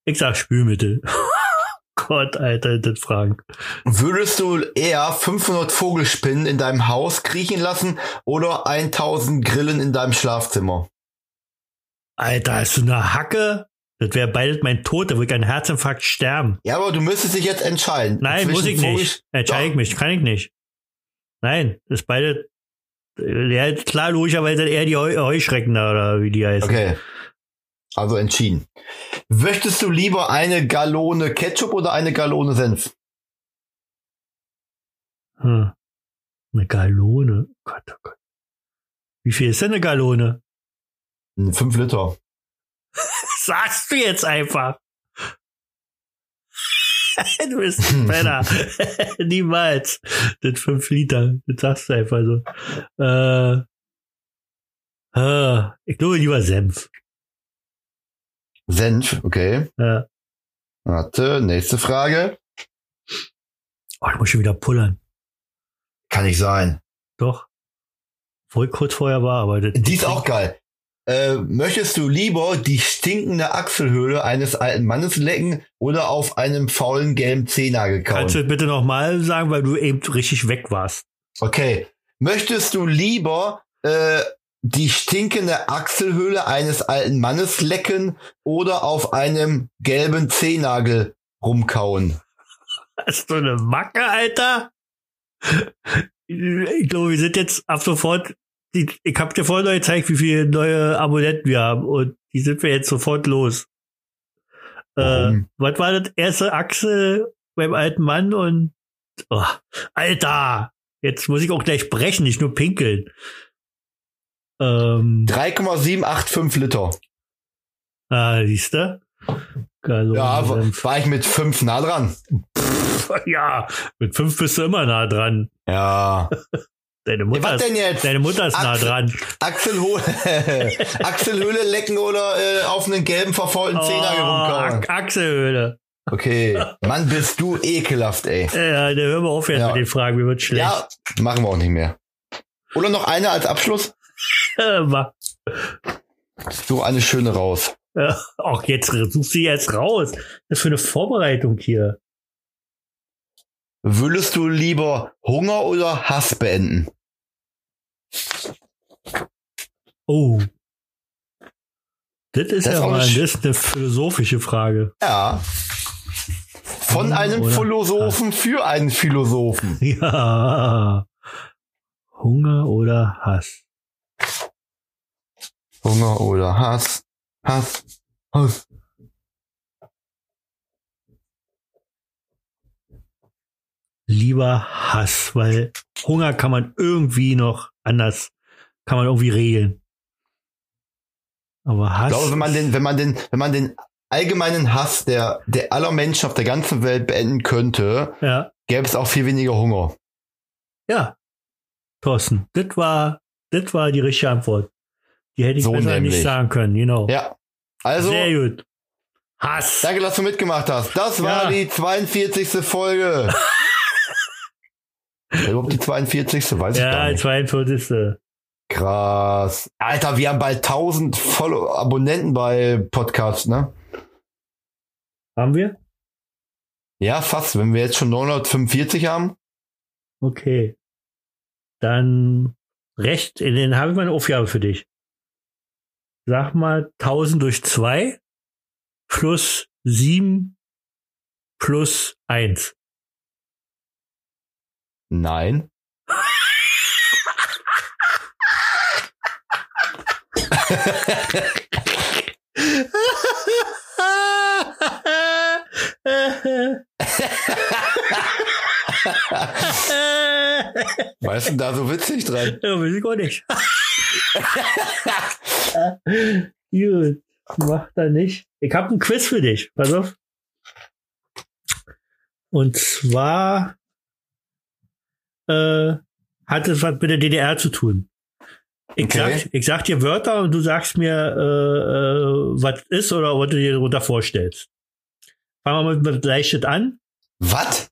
ich sag Spülmittel. (laughs) Gott, Alter, das Fragen. Würdest du eher 500 Vogelspinnen in deinem Haus kriechen lassen oder 1000 Grillen in deinem Schlafzimmer? Alter, hast du eine Hacke? Das wäre bald mein Tod, da würde ich einen Herzinfarkt sterben. Ja, aber du müsstest dich jetzt entscheiden. Nein, muss ich nicht. Entscheide ich mich, kann ich nicht. Nein, das ist beide. Ja, klar, logischerweise eher die Heuschrecken da, oder wie die heißen. Okay. Also entschieden. Möchtest du lieber eine Gallone Ketchup oder eine Gallone Senf? Hm. Eine Gallone? Gott, oh Gott. Wie viel ist denn eine Gallone? Fünf Liter (laughs) sagst du jetzt einfach. (laughs) du bist ein Penner. (laughs) Niemals. Das 5 Liter. Das sagst du einfach so. Äh, äh, ich glaube lieber Senf. Senf, okay. Ja. Warte, nächste Frage. Oh, ich muss schon wieder pullern. Kann nicht sein. Doch. Voll kurz vorher war, aber das Die ist auch geil. Äh, möchtest du lieber die stinkende Achselhöhle eines alten Mannes lecken oder auf einem faulen gelben Zehennagel kauen? Kannst du bitte nochmal sagen, weil du eben richtig weg warst. Okay. Möchtest du lieber äh, die stinkende Achselhöhle eines alten Mannes lecken oder auf einem gelben Zehennagel rumkauen? Hast du eine Macke, Alter? Ich glaube, wir sind jetzt ab sofort die, ich habe dir vorhin noch gezeigt, wie viele neue Abonnenten wir haben und die sind wir jetzt sofort los. Äh, was war das erste Achse beim alten Mann und oh, Alter, jetzt muss ich auch gleich brechen, nicht nur pinkeln. Ähm, 3,785 Liter. Ah, siehst du? Ja, war ich mit fünf nah dran. Pff, (laughs) ja, mit fünf bist du immer nah dran. Ja. (laughs) Deine Mutter, was denn jetzt? Deine Mutter ist Achsel, nah dran. Achselhöhle, (laughs) Achselhöhle lecken oder äh, auf einen gelben verfaulten oh, Zehner rumkauen? Achselhöhle. Okay. Mann, bist du ekelhaft, ey. Ja, dann hören wir auf jetzt ja. mit den Fragen, mir wird schlecht. Ja, machen wir auch nicht mehr. Oder noch eine als Abschluss? (laughs) so eine schöne raus. Auch jetzt such sie jetzt raus. Das ist für eine Vorbereitung hier. Würdest du lieber Hunger oder Hass beenden? Oh. Das ist das ja mal das ist eine philosophische Frage. Ja. Von Hunger einem Philosophen Hass. für einen Philosophen. (laughs) Ja. Hunger oder Hass? Hunger oder Hass? Hass. Hass. Lieber Hass, weil Hunger kann man irgendwie noch anders kann man irgendwie regeln. Aber Hass. Ich glaube, wenn man den, wenn man den, wenn man den allgemeinen Hass der, der aller Menschen auf der ganzen Welt beenden könnte, ja. gäbe es auch viel weniger Hunger. Ja. Thorsten, das war, das war die richtige Antwort. Die hätte ich so besser nämlich. nicht sagen können, genau. Ja. Also, Sehr gut. Hass. danke, dass du mitgemacht hast. Das war Ja. die 42. Folge. (laughs) Überhaupt die 42. Weiß ich gar Ja, nicht. 42. Krass. Alter, wir haben bald 1000 Follow Abonnenten bei Podcasts, ne? Haben wir? Ja, fast. Wenn wir jetzt schon 945 haben. Okay. Dann recht, dann habe ich mal eine Aufgabe für dich. Sag mal 1000 durch 2 plus 7 plus 1. Nein. Was ist denn da so witzig dran? Ja, weiß ich auch nicht. Gut, mach da nicht. Ich habe ein Quiz für dich. Pass auf. Und zwar äh, hat es was mit der DDR zu tun. Ich, Okay. sag, ich sag dir Wörter und du sagst mir, äh, äh, was ist oder was du dir darunter vorstellst. Fangen wir mit was Leichtes an. Was?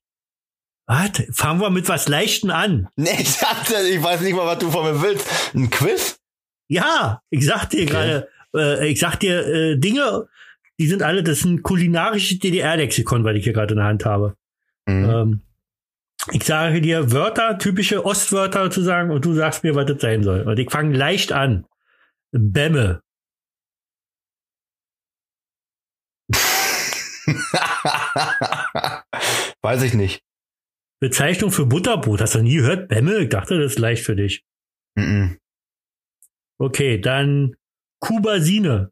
Warte, fangen wir mit was Leichten an. Nee, ich dachte, ich weiß nicht mal, was du von mir willst. Ein Quiz? Ja, ich sag dir Okay. gerade, äh, ich sag dir äh, Dinge, die sind alle, das ist ein kulinarisches DDR-Lexikon, weil ich hier gerade in der Hand habe. Mhm. Ähm, ich sage dir Wörter, typische Ostwörter sozusagen, und du sagst mir, was das sein soll. Und ich fange leicht an. Bämme. (laughs) weiß ich nicht. Bezeichnung für Butterbrot. Hast du nie gehört? Bämme? Ich dachte, das ist leicht für dich. Mhm. Okay, dann Kubasine.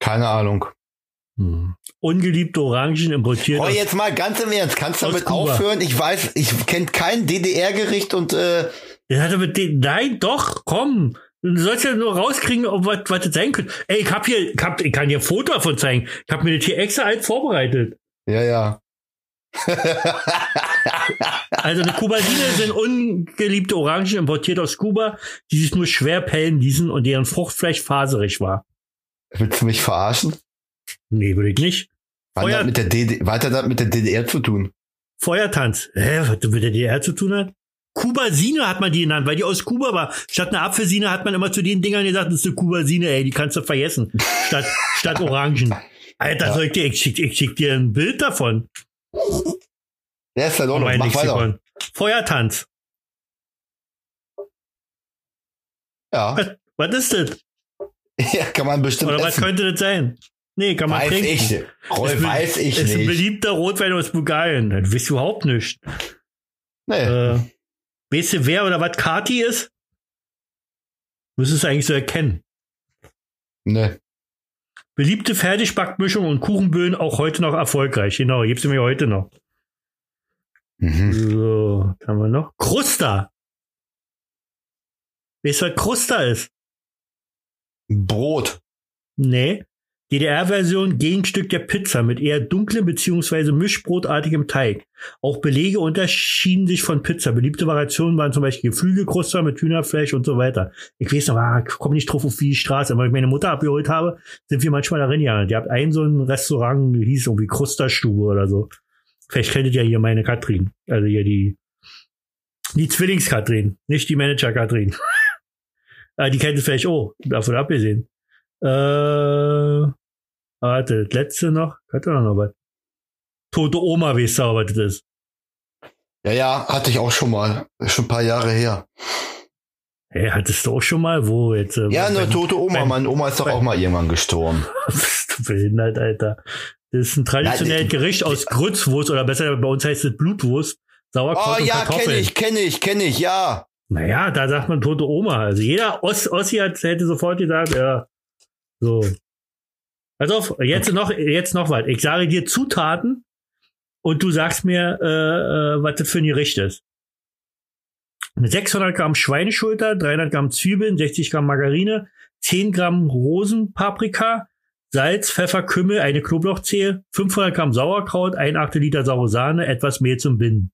Keine Ahnung. Hm. Ungeliebte Orangen importiert. Oh, aus- jetzt mal ganz im Ernst, kannst du damit Kuba. aufhören? Ich weiß, ich kenne kein DDR-Gericht und äh, Das hatte mit den, nein, doch, komm. Du sollst ja nur rauskriegen, ob was, was das sein könnte. Ey, ich hab hier, ich, hab, ich kann dir ein Foto davon zeigen. Ich hab mir das hier extra alt vorbereitet. ja, ja. (laughs) Also eine Kubasine sind ungeliebte Orangen importiert aus Kuba, die sich nur schwer pellen ließen und deren Fruchtfleisch faserig war. Willst du mich verarschen? Nee, würde ich nicht. Was hat Feuer- das mit der DD was hat mit der DDR zu tun? Feuertanz. Hä, was das mit der DDR zu tun hat? Kubasine hat man die genannt, weil die aus Kuba war. Statt einer Apfelsine hat man immer zu den Dingern gesagt, das ist eine Kubasine, ey, die kannst du vergessen. Statt, (laughs) statt Orangen. Alter, Ja. soll ich dir, ich schick, ich schick dir ein Bild davon. Der ist ja doch noch. Mach weiter. Feuertanz. Ja. Was ist das? (laughs) ja, kann man bestimmt Oder was essen. könnte das sein? Nee, kann man Weiß trinken. ich. Roll, Ist weiß ich ist ein nicht. beliebter Rotwein aus Bulgarien. Das wisst ihr überhaupt nicht. Nee. Äh, weißt du, wer oder was Kati ist? Müsstest du eigentlich so erkennen. nee. Beliebte Fertigbackmischung und Kuchenböen auch heute noch erfolgreich. Genau, gibt's mir heute noch. Mhm. So, was haben wir noch? Krusta. Weißt du, was Krusta ist? Brot. Nee. DDR-Version Gegenstück der Pizza mit eher dunklem bzw. mischbrotartigem Teig. Auch Belege unterschieden sich von Pizza. Beliebte Variationen waren zum Beispiel Geflügelkruster mit Hühnerfleisch und so weiter. Ich weiß noch, ah, komme nicht drauf auf die Straße, aber wenn ich meine Mutter abgeholt habe, sind wir manchmal darin gegangen. Die hat ein so ein Restaurant, hieß irgendwie Krusterstube oder so. Vielleicht kennt ihr ja hier meine Katrin. Also hier die, die Zwillings-Katrin, nicht die Manager-Katrin. (laughs) Ah, die kennt ihr vielleicht auch, davon abgesehen. Äh, warte, das letzte noch. Hat er noch was? Tote Oma, weißt du, aber das ist. Ja, ja, hatte ich auch schon mal. Schon ein paar Jahre her. Hey, hattest du auch schon mal? Wo jetzt? Äh, Ja, eine tote Oma. beim- Meine Oma ist doch auch mal irgendwann gestorben. (laughs) Bist du behindert, Alter. Das ist ein traditionelles Nein, Gericht aus Grützwurst oder besser bei uns heißt es Blutwurst, Sauerkraut Oh und ja, Kartoffeln. kenne ich, kenne ich, kenne ich, ja. Naja, da sagt man tote Oma. Also jeder Oss Ossi hat, hätte sofort gesagt, ja. So. Also jetzt noch, jetzt noch was. Ich sage dir Zutaten und du sagst mir, äh, äh, was das für ein Gericht ist. 600 Gramm Schweineschulter, 300 Gramm Zwiebeln, 60 Gramm Margarine, 10 Gramm Rosenpaprika, Salz, Pfeffer, Kümmel, eine Knoblauchzehe, 500 Gramm Sauerkraut, ein Achtel Liter saure Sahne, etwas Mehl zum Binden.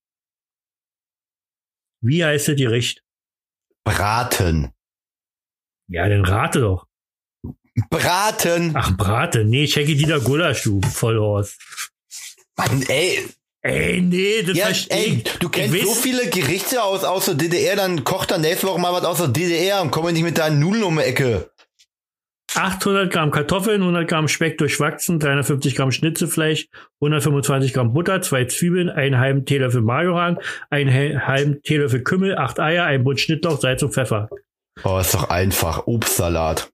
Wie heißt das Gericht? Braten. Ja, dann rate doch. Braten. Ach, Brate. Nee, Jackie Dieter Gulasch, du Vollhorst. Mann, ey. Ey, nee, das Ja, verstehe ey, ich. du kennst ich so weiß- viele Gerichte aus, aus der DDR, dann kocht dann nächste Woche mal was aus der DDR und komm nicht mit deinen Nudeln um die Ecke. 800 Gramm Kartoffeln, 100 Gramm Speck durchwachsen, 350 Gramm Schnitzelfleisch, 125 Gramm Butter, zwei Zwiebeln, einen halben Teelöffel Majoran, einen halben Teelöffel Kümmel, acht Eier, ein Bund Schnittlauch, Salz und Pfeffer. Oh, ist doch einfach. Obstsalat.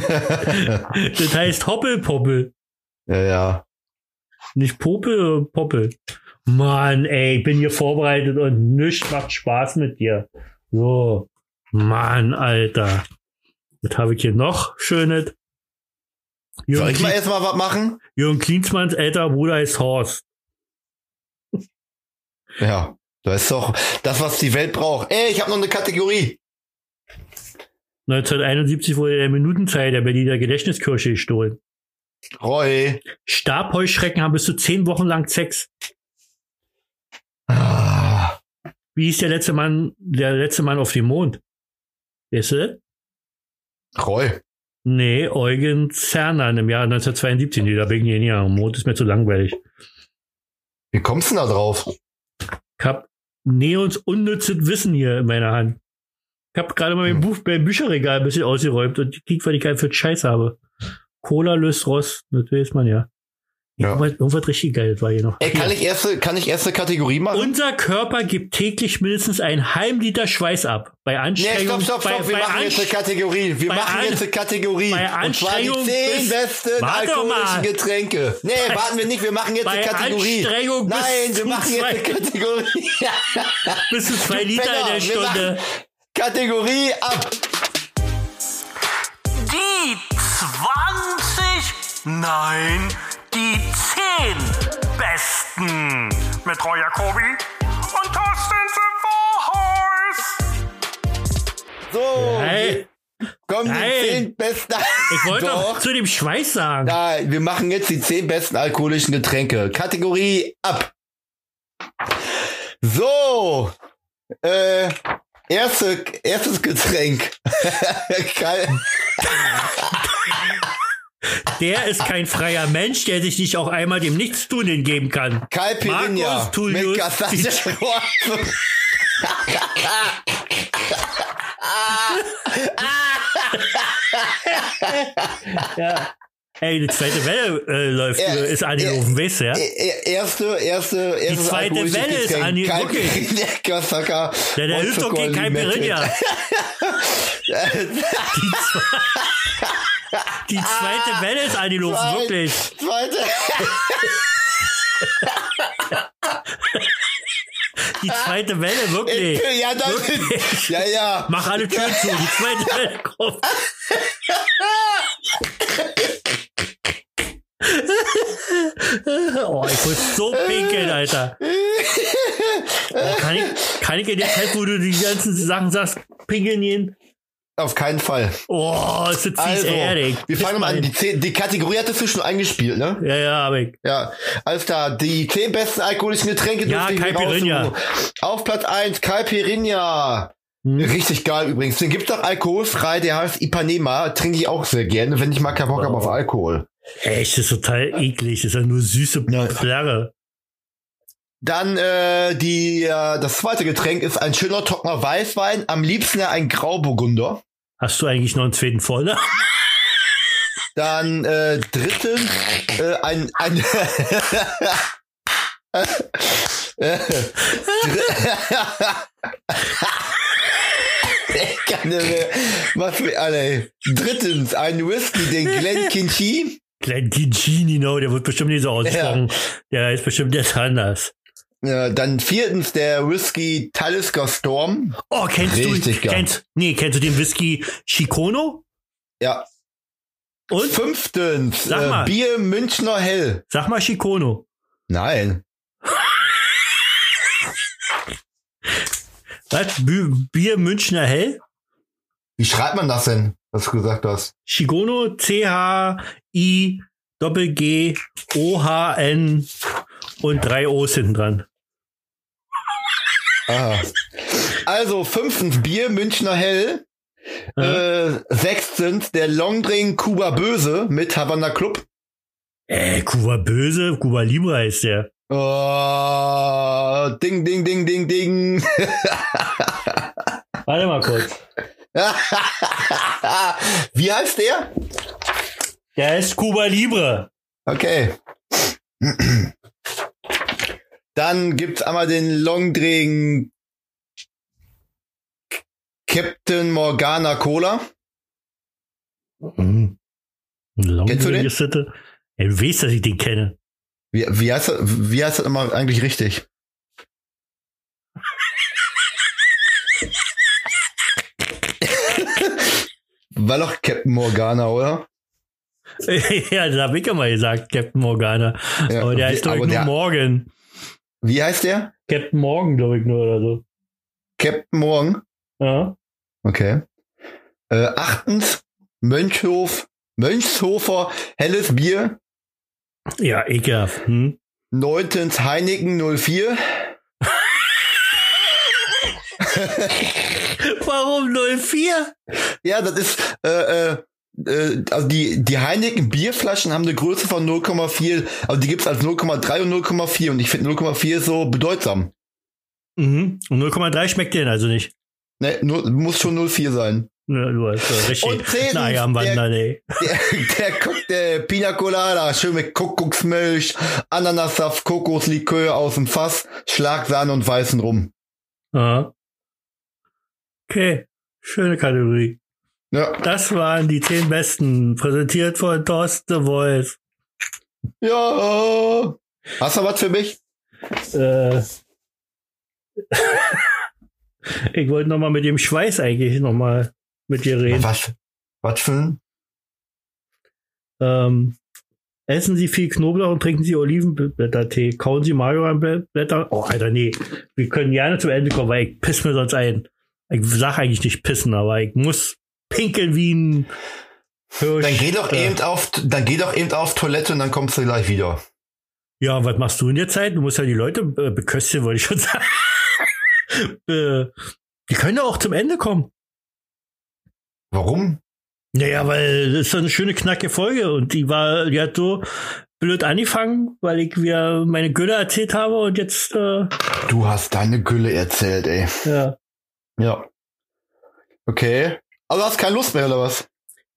(laughs) Das heißt Hoppelpoppel, Ja, ja. nicht Popel, Poppel. Mann, ey, ich bin hier vorbereitet und nichts macht Spaß mit dir. So, Mann, Alter. Was habe ich hier noch Schönes? Soll Jürgen, ich mal erstmal was machen? Jürgen Klinsmanns älterer Bruder heißt Horst. Ja. Das ist doch das, was die Welt braucht. Ey, ich habe noch eine Kategorie. 1971 wurde der Minutenzeit der Berliner Gedächtniskirche gestohlen. Roy. Stabheuschrecken haben bis zu zehn Wochen lang Sex. Ah, Wie hieß der letzte Mann, der letzte Mann auf dem Mond? Weißt du? Roy. Nee, Eugen Cernan im Jahr 1972. Nee, da bin ich nicht. Am Mond ist mir zu langweilig. Wie kommst du denn da drauf? Ich hab Neons unnützes Wissen hier in meiner Hand. Ich hab gerade mal mein, Buch, mein Bücherregal ein bisschen ausgeräumt und kiek, was ich geil für Scheiß habe. Cola löst Rost, das weiß man ja. Ja. Irgendwas, irgendwas richtig geil war hier noch. Ey, kann ich erste, kann ich erste Kategorie machen? Unser Körper gibt täglich mindestens einen halben Liter Schweiß ab. Bei Nee, Anstrengung. stopp, stopp, stopp. bei, Wir bei machen jetzt eine Kategorie. Wir bei machen An- jetzt eine Kategorie. bei Und zwar die Anstrengung zehn bis- besten Warte doch alkoholischen mal. Getränke. Nee, warten wir nicht. Wir machen jetzt bei eine Kategorie. Anstrengung bis (laughs) Nein, wir machen jetzt eine Kategorie. bis zu zwei Liter Penner, in der Stunde. Kategorie ab. Die 20, nein, die 10 besten mit Roy Jacobi und Thorsten Sevorhorst. So, Hey, kommen die Nein. zehn besten. ich wollte doch Doch. zu dem Schweiß sagen. Nein, wir machen jetzt die zehn besten alkoholischen Getränke. Kategorie ab. So, äh, erste, erstes Getränk. (laughs) Der ist kein freier Mensch, der sich nicht auch einmal dem Nichtstun hingeben kann. Markus Tullius mit. (laughs) (laughs) Ja. Ey, die zweite Welle äh, läuft, äh, ist angelaufen, weißt du, ja? E- Erste, erste, erstes zweite alkoholisches Welle ist Getränk. an die- Caipirinha, Casaca, Ja, der hilft doch gegen kein Pirinha. Die, zwe- die zweite Welle ist angelaufen, Zwei- wirklich. Zweite. Die zweite Welle, (laughs) wirklich. Ja, dann, Wirklich. ja, ja. Mach alle Türen zu, die zweite (laughs) Welle kommt. Oh, ich muss so pinkeln, Alter. (laughs) Oh, kann, ich, kann ich in der Zeit, wo du die ganzen Sachen sagst, pinkeln gehen? Auf keinen Fall. Oh, ist fies Also, ehrlich. wir fangen mal an. Die, die Kategorie hattest du schon eingespielt, ne? Ja, ja, aber ich. Ja, alles klar. Die zehn besten alkoholischen Getränke Ja, dürfte ich Caipirinha. Auf Platz 1 Caipirinha. Hm? Richtig geil übrigens. Den gibt's auch alkoholfrei, der heißt Ipanema. Trinke ich auch sehr gerne, wenn ich mal keinen Bock habe auf Alkohol. Echt, das ist total eklig. Das ist ja nur süße. Plärre. Dann äh, die, äh, das zweite Getränk ist ein schöner trockener Weißwein, am liebsten ja ein Grauburgunder. Hast du eigentlich noch einen zweiten Voller? (laughs) Dann äh, drittens äh, ein, ein (laughs) (laughs) Ich kann nicht mehr. Was für alle. Drittens ein Whisky, den Glen Kinchy. Glenn Gini, no, der wird bestimmt nicht so ausgesprochen. Der ist bestimmt jetzt anders. Ja, dann viertens der Whisky Talisker Storm. Oh, kennst Richtig du, geil. kennst, nee, kennst du den Whisky Chicono? Ja. Und? Fünftens Sag mal. äh, Bier Münchner Hell. Sag mal Chicono. Nein. Was? Bi- Bier Münchner Hell? Wie schreibt man das denn, was du gesagt hast? Chicono, C-H-I Doppel G O-H-N und drei O's hinten dran. Aha. Also fünftens Bier Münchner Hell. Äh, sechstens der Longdrink Kuba Böse mit Havana Club. Äh, Kuba Böse, Kuba Libre heißt der. Oh, ding, ding, ding, ding, ding. (laughs) Warte mal kurz. (laughs) Wie heißt der? Der heißt Kuba Libre. Okay. Dann gibt's einmal den Longdrink Captain Morgana Cola. Mhm. Kennst du den? Sitte. Ja, du weißt, dass ich den kenne. Wie, wie, heißt das, wie heißt das immer eigentlich richtig? War doch Captain Morgana, oder? (laughs) ja, das habe ich ja mal gesagt, Captain Morgana. Ja, aber der heißt doch nur der- Morgan. Wie heißt der? Captain Morgan, glaube ich, nur oder so. Captain Morgan. Ja. Okay. Äh, achtens, Mönchhof, Mönchshofer, helles Bier. Ja, ekelhaft. Hm? Neuntens, Heineken 04. (laughs) (laughs) (laughs) Warum 04? Ja, das ist, äh, äh, äh, also die, die Heineken Bierflaschen haben eine Größe von 0,4, also die gibt's als 0,3 und 0,4 und ich finde 0,4 ist so bedeutsam. Mhm. Und 0,3 schmeckt den also nicht. Ne, nur, muss schon 0,4 sein. Ja, du hast richtig. Und naja, am Wandern, ey. Der, der, Cock- der Pina Colada, schön mit Kuckucksmilch, Ananassaft, Kokoslikör aus dem Fass, Schlagsahne und weißen Rum. Aha. Okay. Schöne Kategorie. Ja. Das waren die 10 besten, präsentiert von Thorsten The Voice. Ja. Hast du was für mich? Äh, (laughs) ich wollte noch mal mit dem Schweiß eigentlich noch mal mit dir reden. Was? Was für ein? Ähm, essen Sie viel Knoblauch und trinken Sie Olivenblättertee. Kauen Sie Majoranblätter. Oh, Alter, nee. Wir können gerne zum Ende kommen, weil ich piss mir sonst ein. Ich sag eigentlich nicht pissen, aber ich muss pinkeln wie ein Hirsch. Dann geh doch Äh, eben auf, dann geh doch eben auf Toilette und dann kommst du gleich wieder. Ja, was machst du in der Zeit? Du musst ja die Leute äh, beköstigen, wollte ich schon (laughs) sagen. äh, die können ja auch zum Ende kommen. Warum? Naja, weil das ist eine schöne knacke Folge und die war, die hat so blöd angefangen, weil ich wieder meine Gülle erzählt habe und jetzt, äh, Du hast deine Gülle erzählt, ey. ja. Ja. Okay. Aber du hast keine Lust mehr, oder was?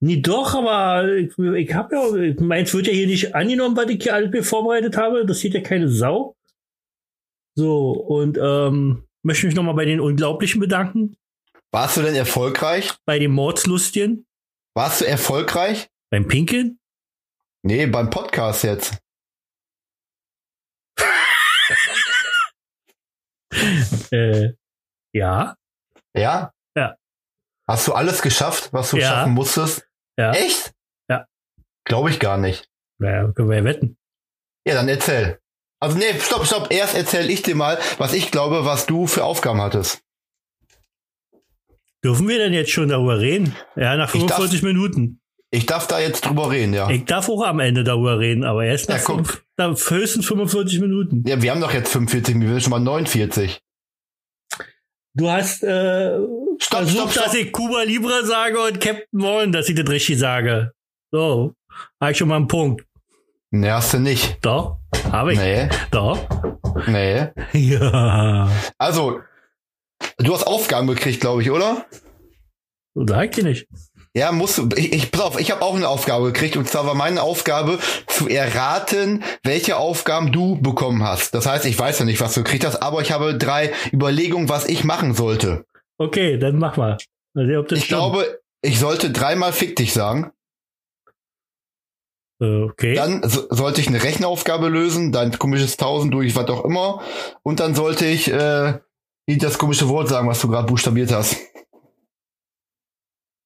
Nee, doch, aber ich, ich habe ja, meins wird ja hier nicht angenommen, was ich hier alles mir vorbereitet habe. Das sieht ja keine Sau. So, und ähm, möchte mich nochmal bei den Unglaublichen bedanken, Warst du denn erfolgreich? bei den Mordslustigen, Warst du erfolgreich? beim Pinkeln. Nee, beim Podcast jetzt. (laughs) Äh, ja, Ja? Ja. Hast du alles geschafft, was du Ja. schaffen musstest? ja. Echt? Ja. Glaube ich gar nicht. Naja, können wir ja wetten. Ja, dann erzähl. Also nee, stopp, stopp. Erst erzähl ich dir mal, was ich glaube, was du für Aufgaben hattest. Dürfen wir denn jetzt schon darüber reden? Ja, nach Ich darf- 45 Minuten. Ich darf da jetzt drüber reden, ja. Ich darf auch am Ende darüber reden, aber erst Ja, nach guck. fünf, nach höchstens 45 Minuten. Ja, wir haben doch jetzt 45, wir sind schon mal 49. Du hast äh, Stopp, versucht, stopp, stopp. dass ich Cuba Libre sage und Captain Morgan, dass ich das richtig sage. So, habe ich schon mal einen Punkt. Nee, hast du nicht. Doch, habe ich. Nee, Doch. nee. (laughs) Ja. Also, du hast Aufgaben gekriegt, glaube ich, oder? Sag ich dir nicht. Ja, musst du. Ich, ich pass auf, ich habe auch eine Aufgabe gekriegt und zwar war meine Aufgabe zu erraten, welche Aufgaben du bekommen hast. Das heißt, ich weiß ja nicht, was du gekriegt hast, aber ich habe drei Überlegungen, was ich machen sollte. Okay, dann mach mal. Mal Ich stimmt. glaube, ich sollte dreimal fick dich sagen. Äh, okay. Dann so, sollte ich eine Rechenaufgabe lösen, dein komisches Tausend durch was auch immer. Und dann sollte ich äh, das komische Wort sagen, was du gerade buchstabiert hast.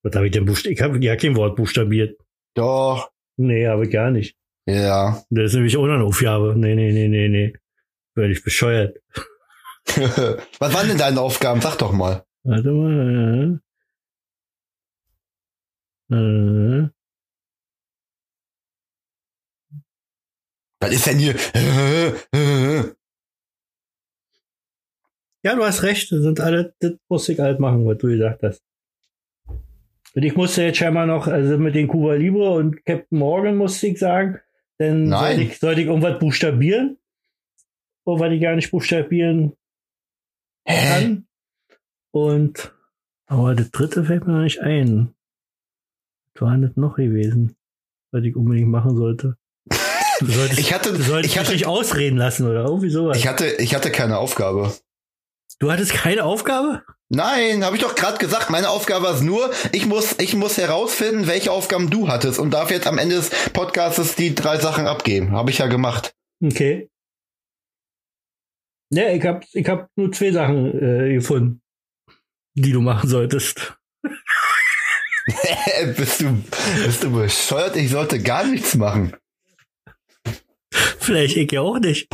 Was habe ich denn buchstabiert? Ich habe ja kein Wort buchstabiert. Doch. Nee, habe ich gar nicht. Ja. Das ist nämlich auch noch eine Aufgabe. Nee, nee, nee, nee, nee. Werde ich bescheuert. (laughs) was waren denn deine Aufgaben? Sag doch mal. Warte mal. Äh. Was ist denn hier? Ja, du hast recht. Das sind alle, das muss ich halt machen, was du gesagt hast. Und ich musste jetzt scheinbar noch, also mit den Cuba Libre und Captain Morgan musste ich sagen, denn Nein. sollte ich, sollte ich irgendwas buchstabieren, oder was ich gar nicht buchstabieren kann. Und, aber das dritte fällt mir noch nicht ein. Was war das noch gewesen, was ich unbedingt machen sollte? (laughs) Du solltest, Ich hatte, du solltest ich hatte, nicht ausreden lassen oder irgendwie sowas. ich hatte, ich hatte keine Aufgabe. du hattest keine Aufgabe? Nein, habe ich doch gerade gesagt. Meine Aufgabe war es nur, ich muss, ich muss herausfinden, welche Aufgaben du hattest und darf jetzt am Ende des Podcasts die drei Sachen abgeben. Habe ich ja gemacht. Okay. Ne, ich hab, ich hab nur zwei Sachen äh, gefunden, die du machen solltest. (laughs) bist du, bist du bescheuert? Ich sollte gar nichts machen. Vielleicht ich ja auch nicht.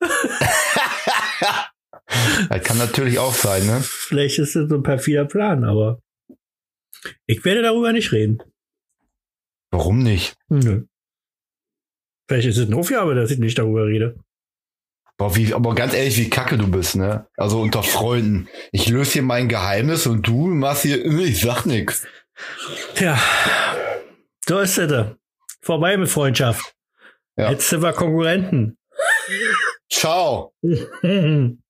(laughs) Das kann natürlich auch sein, ne? Vielleicht ist das so ein perfider Plan, aber ich werde darüber nicht reden. Warum nicht? Nö. Vielleicht ist es eine Aufgabe, dass ich nicht darüber rede. Boah, wie, aber ganz ehrlich, wie kacke du bist, ne? Also unter Freunden. Ich löse hier mein Geheimnis und du machst hier, (laughs) ich sag nix. Tja, so ist es. Vorbei mit Freundschaft. Ja. Jetzt sind wir Konkurrenten. Ciao. (laughs)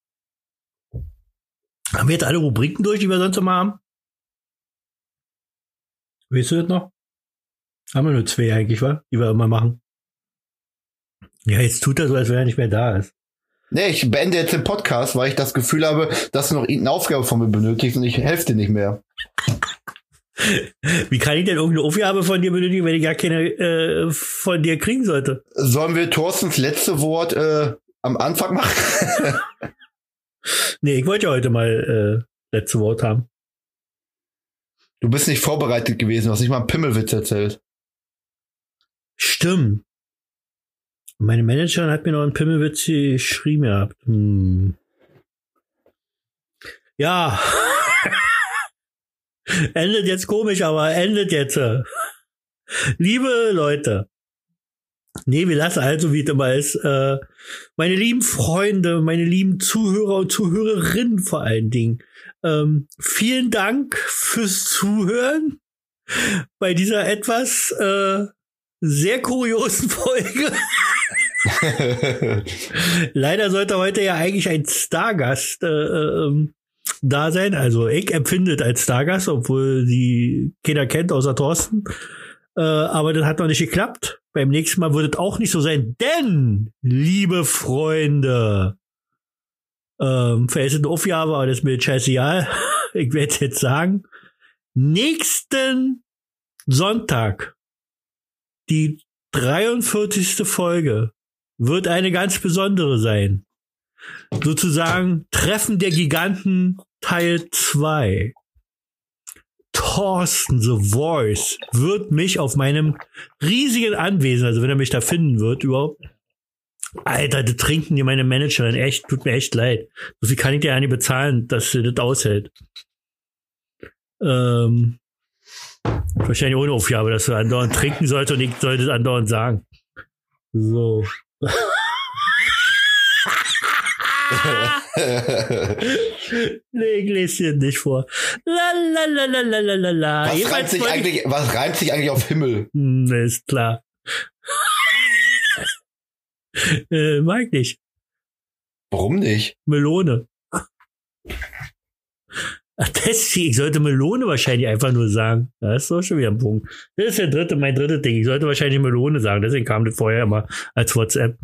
haben wir jetzt alle Rubriken durch, die wir sonst immer haben? Weißt du das noch? Haben wir nur zwei eigentlich, wa? Die wir immer machen. Ja, jetzt tut er so, als wenn er nicht mehr da ist. Nee, ich beende jetzt den Podcast, weil ich das Gefühl habe, dass du noch irgendeine Aufgabe von mir benötigst und ich helfe dir nicht mehr. Wie kann ich denn irgendeine Aufgabe von dir benötigen, wenn ich gar keine äh, von dir kriegen sollte? Sollen wir Thorstens letzte Wort äh, am Anfang machen? (laughs) (laughs) Nee, ich wollte ja heute mal äh, letzte Wort haben. du bist nicht vorbereitet gewesen, du hast nicht mal einen Pimmelwitz erzählt. Stimmt. Meine Managerin hat mir noch einen Pimmelwitz geschrieben gehabt. Hm. Ja. (laughs) endet jetzt komisch, aber endet jetzt. Liebe Leute. Nee, wir lassen also, wie es immer ist. Äh, meine lieben Freunde, meine lieben Zuhörer und Zuhörerinnen vor allen Dingen. Ähm, vielen Dank fürs Zuhören bei dieser etwas äh, sehr kuriosen (laughs) Folge. (laughs) Leider sollte heute ja eigentlich ein Stargast äh, ähm, da sein. Also ich empfinde es als Stargast, obwohl die keiner kennt außer Thorsten. Äh, aber das hat noch nicht geklappt. Beim nächsten Mal wird es auch nicht so sein. Denn, liebe Freunde, ähm, vielleicht ist eine aber das ist mir scheißegal. (laughs) Ich werde jetzt sagen. Nächsten Sonntag, die 43. Folge, wird eine ganz besondere sein. Sozusagen Treffen der Giganten Teil 2. Thorsten The Voice wird mich auf meinem riesigen Anwesen, also wenn er mich da finden wird überhaupt, Alter, das trinken die meine Managerin echt, tut mir echt leid. So viel kann ich dir ja nicht bezahlen, dass sie das aushält. Ähm, wahrscheinlich ohne Aufgabe, dass du andauernd trinken sollst und ich sollte es andauernd sagen. So. (laughs) (laughs) nee, ich lese hier nicht vor. La la la la la la la la. was, reimt Jedenfalls sich wollte ich- eigentlich, was reimt sich eigentlich auf Himmel? Hm, ist klar. (laughs) äh, mag nicht. Warum nicht? Melone. Ach, das, ich sollte Melone wahrscheinlich einfach nur sagen. Das ist doch schon wieder ein Punkt. Das ist der dritte, mein drittes Ding. Ich sollte wahrscheinlich Melone sagen. Deswegen kam das vorher immer als WhatsApp.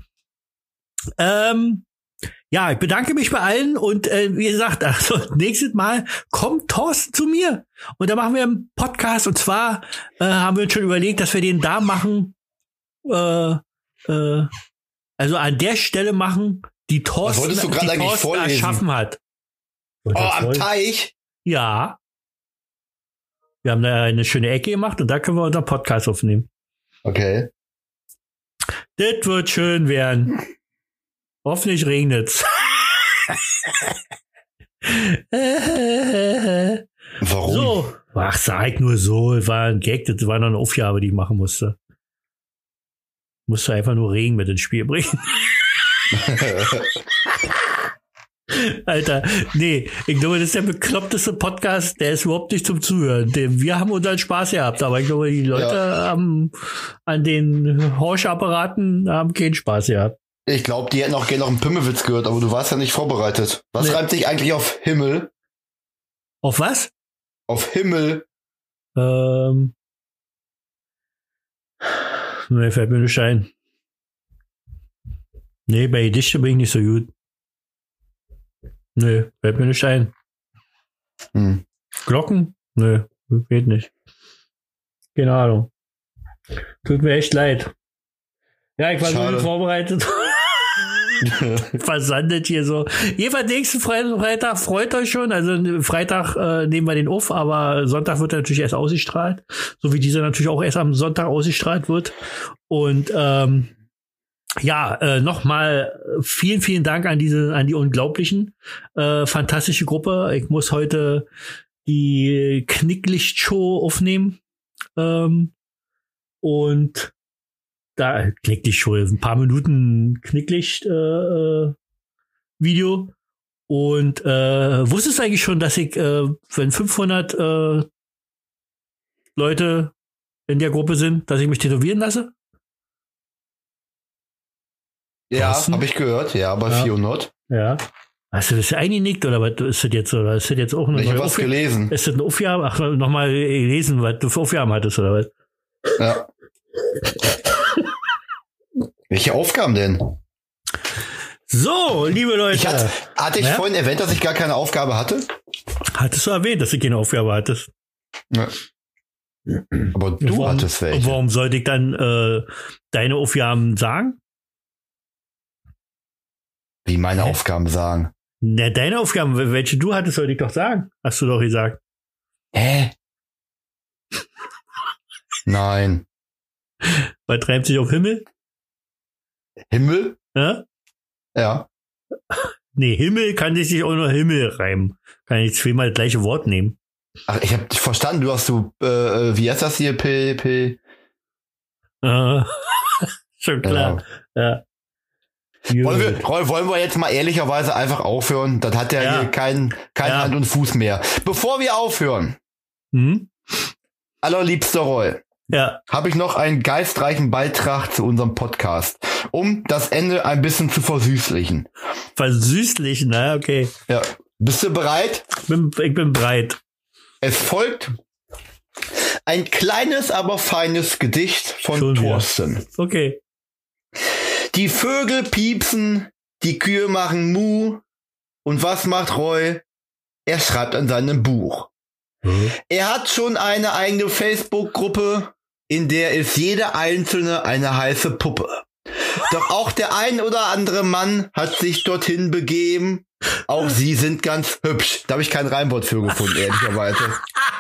Ähm, ja, ich bedanke mich bei allen und äh, wie gesagt, (laughs) also nächstes Mal kommt Thorsten zu mir und da machen wir einen Podcast und zwar äh, haben wir uns schon überlegt, dass wir den da machen, äh, äh, also an der Stelle machen, die Thorsten, die Thorsten vorlesen? erschaffen hat. Oh, am Teich? ja. Wir haben da eine schöne Ecke gemacht und da können wir unseren Podcast aufnehmen. Okay. Das wird schön werden. Hoffentlich regnet's. (laughs) Warum? so. Ach, sag nur so. Es war ein Gag, das war noch eine Aufgabe, die ich machen musste. Musste einfach nur Regen mit ins Spiel bringen. (laughs) Alter, nee, ich glaube, das ist der bekloppteste Podcast, der ist überhaupt nicht zum Zuhören. Wir haben unseren Spaß gehabt, aber ich glaube, die Leute Ja. haben an den Horschapparaten haben keinen Spaß gehabt. Ich glaube, die hätten auch gerne noch einen Pimmelwitz gehört, aber du warst ja nicht vorbereitet. Was Nee. reimt sich eigentlich auf Himmel? Auf was? Auf Himmel. Ähm. Nee, fällt mir nicht ein. Nee, bei Gedichte bin ich nicht so gut. Nee, fällt mir nicht ein. Hm. Glocken? Nö, geht nicht. Keine Ahnung. Tut mir echt leid. Ja, ich war so Schade. gut vorbereitet. (laughs) (laughs) Versandet hier so. Jedenfalls nächsten Fre Freitag freut euch schon. Also Freitag äh, nehmen wir den auf, aber Sonntag wird er natürlich erst ausgestrahlt. So wie dieser natürlich auch erst am Sonntag ausgestrahlt wird. Und ähm, ja, äh, nochmal vielen, vielen Dank an diese, an die Unglaublichen. Äh, fantastische Gruppe. Ich muss heute die Knicklicht-Show aufnehmen. Ähm, und da die Show ein paar Minuten Knicklicht äh, äh, Video. Und äh, wusstest du eigentlich schon, dass ich, äh, wenn 500 äh, Leute in der Gruppe sind, dass ich mich tätowieren lasse? ja, habe ich gehört. Ja, bei Ja. 400. Ja. Hast du das eingenickt oder was ist das jetzt? Oder ist das jetzt auch eine Ich habe was Aufgabe? gelesen. Ist das eine Aufgabe? Ach, nochmal lesen, was du für Aufgaben hattest, oder was? Ja. (laughs) Welche Aufgaben denn? So, liebe Leute. Ich hatte, hatte ich Ja? vorhin erwähnt, dass ich gar keine Aufgabe hatte? hattest du erwähnt, dass du keine Aufgabe hattest? Ja. Aber du warum, hattest welche. Warum sollte ich dann äh, deine Aufgaben sagen? Wie meine Hä? Aufgaben sagen. Na, deine Aufgaben, welche du hattest, sollte ich doch sagen. Hast du doch gesagt. Hä? Nein. (laughs) Was treibt sich auf Himmel? Himmel? Ja? Ja. (laughs) Nee, Himmel kann sich nicht auch nur Himmel reimen. Kann ich zweimal das gleiche Wort nehmen. Ach, ich habe dich verstanden. Du hast du, äh, wie heißt das hier? P, P. Äh, (laughs) schon klar. Ja. Wollen wir, wollen wir jetzt mal ehrlicherweise einfach aufhören? Das hat ja, Ja. hier keinen kein Ja. Hand und Fuß mehr. Bevor wir aufhören, Hm? allerliebster Roy, Ja. habe ich noch einen geistreichen Beitrag zu unserem Podcast, um das Ende ein bisschen zu versüßlichen. Versüßlich, na, okay. Ja. Bist du bereit? Ich bin, ich bin breit. Es folgt ein kleines, aber feines Gedicht von Schon wieder. Thorsten. Okay. Die Vögel piepsen, die Kühe machen Mu. Und was macht Roy? Er schreibt an seinem Buch. Er hat schon eine eigene Facebook-Gruppe, in der ist jede einzelne eine heiße Puppe. Doch auch der ein oder andere Mann hat sich dorthin begeben. Auch sie sind ganz hübsch. Da habe ich kein Reimwort für gefunden, ehrlicherweise. (laughs)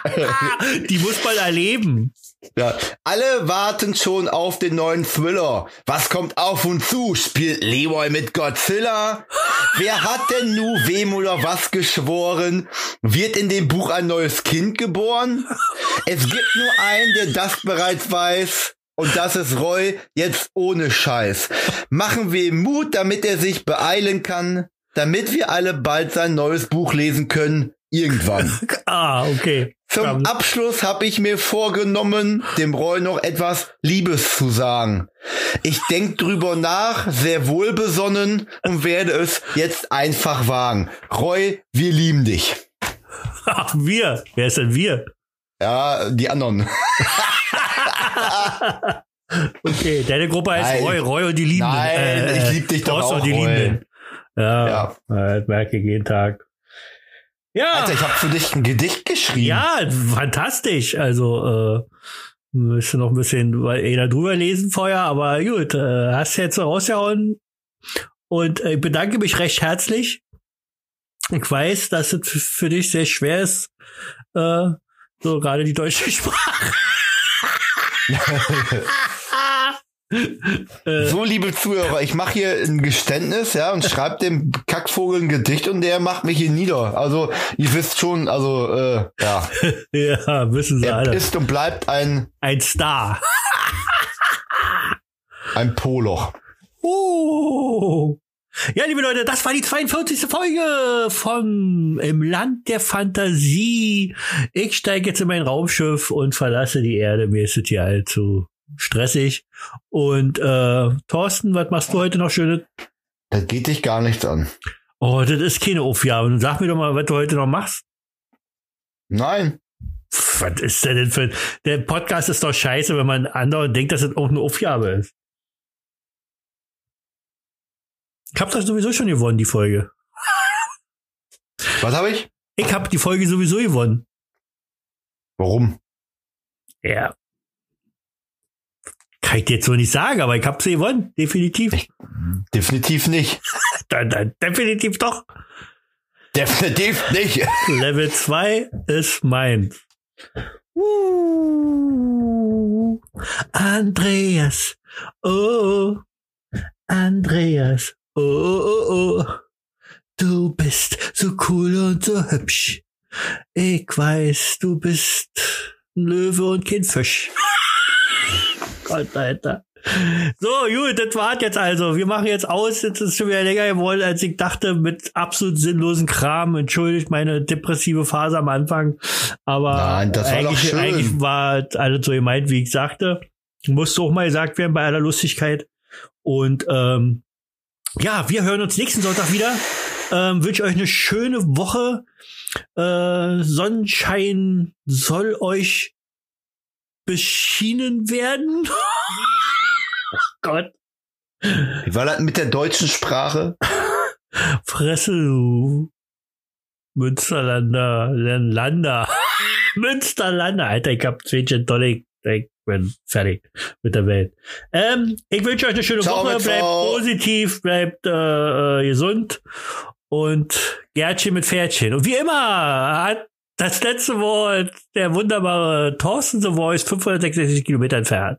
(laughs) (laughs) Die muss man erleben. Ja, alle warten schon auf den neuen Thriller. Was kommt auf uns zu? Spielt Leroy mit Godzilla? Wer hat denn nu wem oder was geschworen? Wird in dem Buch ein neues Kind geboren? Es gibt nur einen, der das bereits weiß. Und das ist Roy, jetzt ohne Scheiß. Machen wir ihm Mut, damit er sich beeilen kann, damit wir alle bald sein neues Buch lesen können. Irgendwann. (laughs) Ah, okay. Zum Ähm, Abschluss habe ich mir vorgenommen, dem Roy noch etwas Liebes zu sagen. Ich denk drüber nach, sehr wohlbesonnen und werde es jetzt einfach wagen. Roy, wir lieben dich. Ach, wir. Wer ist denn wir? Ja, die anderen. (laughs) Okay, deine Gruppe heißt Nein. Roy, Roy und die Liebenden. Nein, ich lieb dich doch auch, und die Roy. Liebenden. Ja, Ja. ja. das merke ich jeden Tag. Ja, Alter, ich habe für dich ein Gedicht geschrieben. ja, fantastisch. Also, äh, müsste noch ein bisschen weil eh drüber lesen vorher, aber gut, äh, hast jetzt so rausgehauen. Und äh, ich bedanke mich recht herzlich. Ich weiß, dass es für dich sehr schwer ist, äh, so gerade die deutsche (laughs) Sprache. (laughs) So, liebe Zuhörer, ich mache hier ein Geständnis, ja, und schreibe dem Kackvogel ein Gedicht und der macht mich hier nieder. Also, ihr wisst schon, also, äh, ja, (laughs) ja, wissen sie er alle. ist und bleibt ein, Ein Star. (laughs) ein Poloch. Uh. Ja, liebe Leute, das war die 42. Folge von Im Land der Fantasie. Ich steige jetzt in mein Raumschiff und verlasse die Erde. Mir ist es hier allzu stressig. Und äh, Thorsten, was machst du heute noch Schönes? Das geht dich gar nichts an. Oh, das ist keine Aufgabe. Sag mir doch mal, was du heute noch machst. Nein. Pff, was ist denn für Der Podcast ist doch scheiße, wenn man anderen denkt, dass das auch eine Aufgabe ist. Ich hab das sowieso schon gewonnen, die Folge. Was habe ich? Ich hab die Folge sowieso gewonnen. Warum? Ja. Kann ich dir jetzt so nicht sagen, aber ich hab sie gewonnen. Definitiv. Definitiv nicht. (laughs) Dann, dann, definitiv doch. Definitiv nicht. (laughs) Level 2 ist meins. Uh, Andreas. Oh, Andreas. Oh, oh, oh. Du bist so cool und so hübsch. Ich weiß, du bist ein Löwe und kein Fisch. (laughs) Gott, Alter. So, gut, das war's jetzt also. Wir machen jetzt aus. Jetzt ist es schon wieder länger geworden, als ich dachte, mit absolut sinnlosen Kram. Entschuldigt meine depressive Phase am Anfang. Aber Nein, war eigentlich, schön. eigentlich war alles so gemeint, wie ich sagte. Musste auch mal gesagt werden bei aller Lustigkeit. Und ähm, ja, wir hören uns nächsten Sonntag wieder. Ähm, wünsche euch eine schöne Woche. Äh, Sonnenschein soll euch beschienen werden. (laughs) oh Gott. Wie war das mit der deutschen Sprache? Fresse, du. Münsterlander, Lander. (laughs) Münsterlander. Alter, ich hab zwei Gin Tonic. Ich bin fertig mit der Welt. Ähm, ich wünsche euch eine schöne Ciao, Woche. Bleibt Frau. positiv, bleibt äh, äh, gesund und Gärtchen mit Pferdchen. Und wie immer hat das letzte Wort der wunderbare Thorsten The Voice 566 Kilometer entfernt.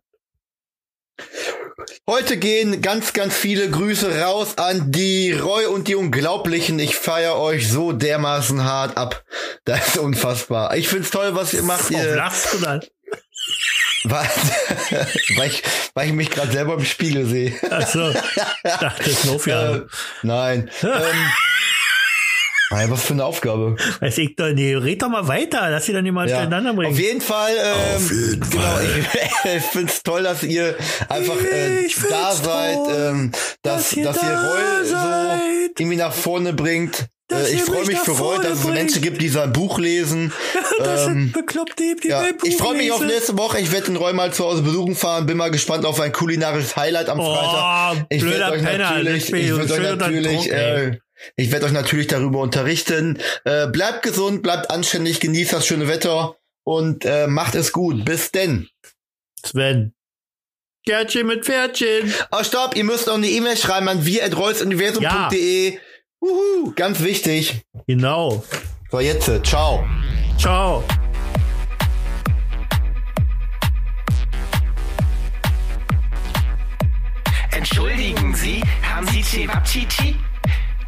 Heute gehen ganz, ganz viele Grüße raus an die Roy und die Unglaublichen. Ich feier euch so dermaßen hart ab. Das ist unfassbar. Ich find's toll, was ihr macht. Warum Ihr, lachst du dann? weil, (laughs) weil, ich, weil ich mich gerade selber im Spiegel sehe. Achso, dachte, das ist eine (laughs) Äh, nein. (laughs) ähm, Ey, was für eine Aufgabe. Weiß ich doch nicht. Red doch mal weiter, lass sie dann jemand Ja. durcheinander bringen. Auf jeden Fall, ähm, Auf jeden genau, Fall. ich, (laughs) ich find's toll, dass ihr einfach äh, da seid, toll, ähm, dass, dass ihr dass ihr da Roy seid. so irgendwie nach vorne bringt. Dass Äh, ich freue mich für Roy, dass es bringt. Menschen gibt, die sein Buch lesen. (laughs) das ähm, sind bekloppte, die die Ja, Buch ich freue mich auf nächste Woche. Ich werde den Roy mal zu Hause besuchen fahren. Bin mal gespannt auf ein kulinarisches Highlight am Freitag. Oh, Ich blöder werde euch Penner. natürlich, ich werde euch natürlich, Druck, ey. äh, ich werde euch natürlich darüber unterrichten. Äh, bleibt gesund, bleibt anständig, genießt das schöne Wetter und äh, macht es gut. Bis denn. Sven. Gärtchen mit Pferdchen. Oh, stopp, ihr müsst noch eine E-Mail schreiben an wir.reusuniversum.de. Uhu, ganz wichtig. Genau. So, jetzt, äh, ciao. Ciao. Entschuldigen Sie, haben Sie Cevapcici?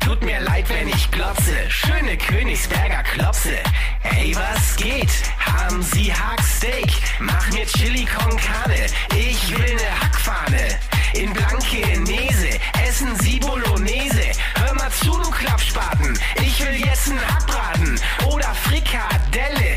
Tut mir leid, wenn ich glotze. Schöne Königsberger Klopse. Ey, was geht? Haben Sie Hacksteak? Mach mir Chili con Carne. Ich will ne Hackfahne. In blanke Nese. Essen Sie Bolognese. Hör mal zu, du Klappspaten. Ich will jetzt n Hackbraten. Oder Frikadelle.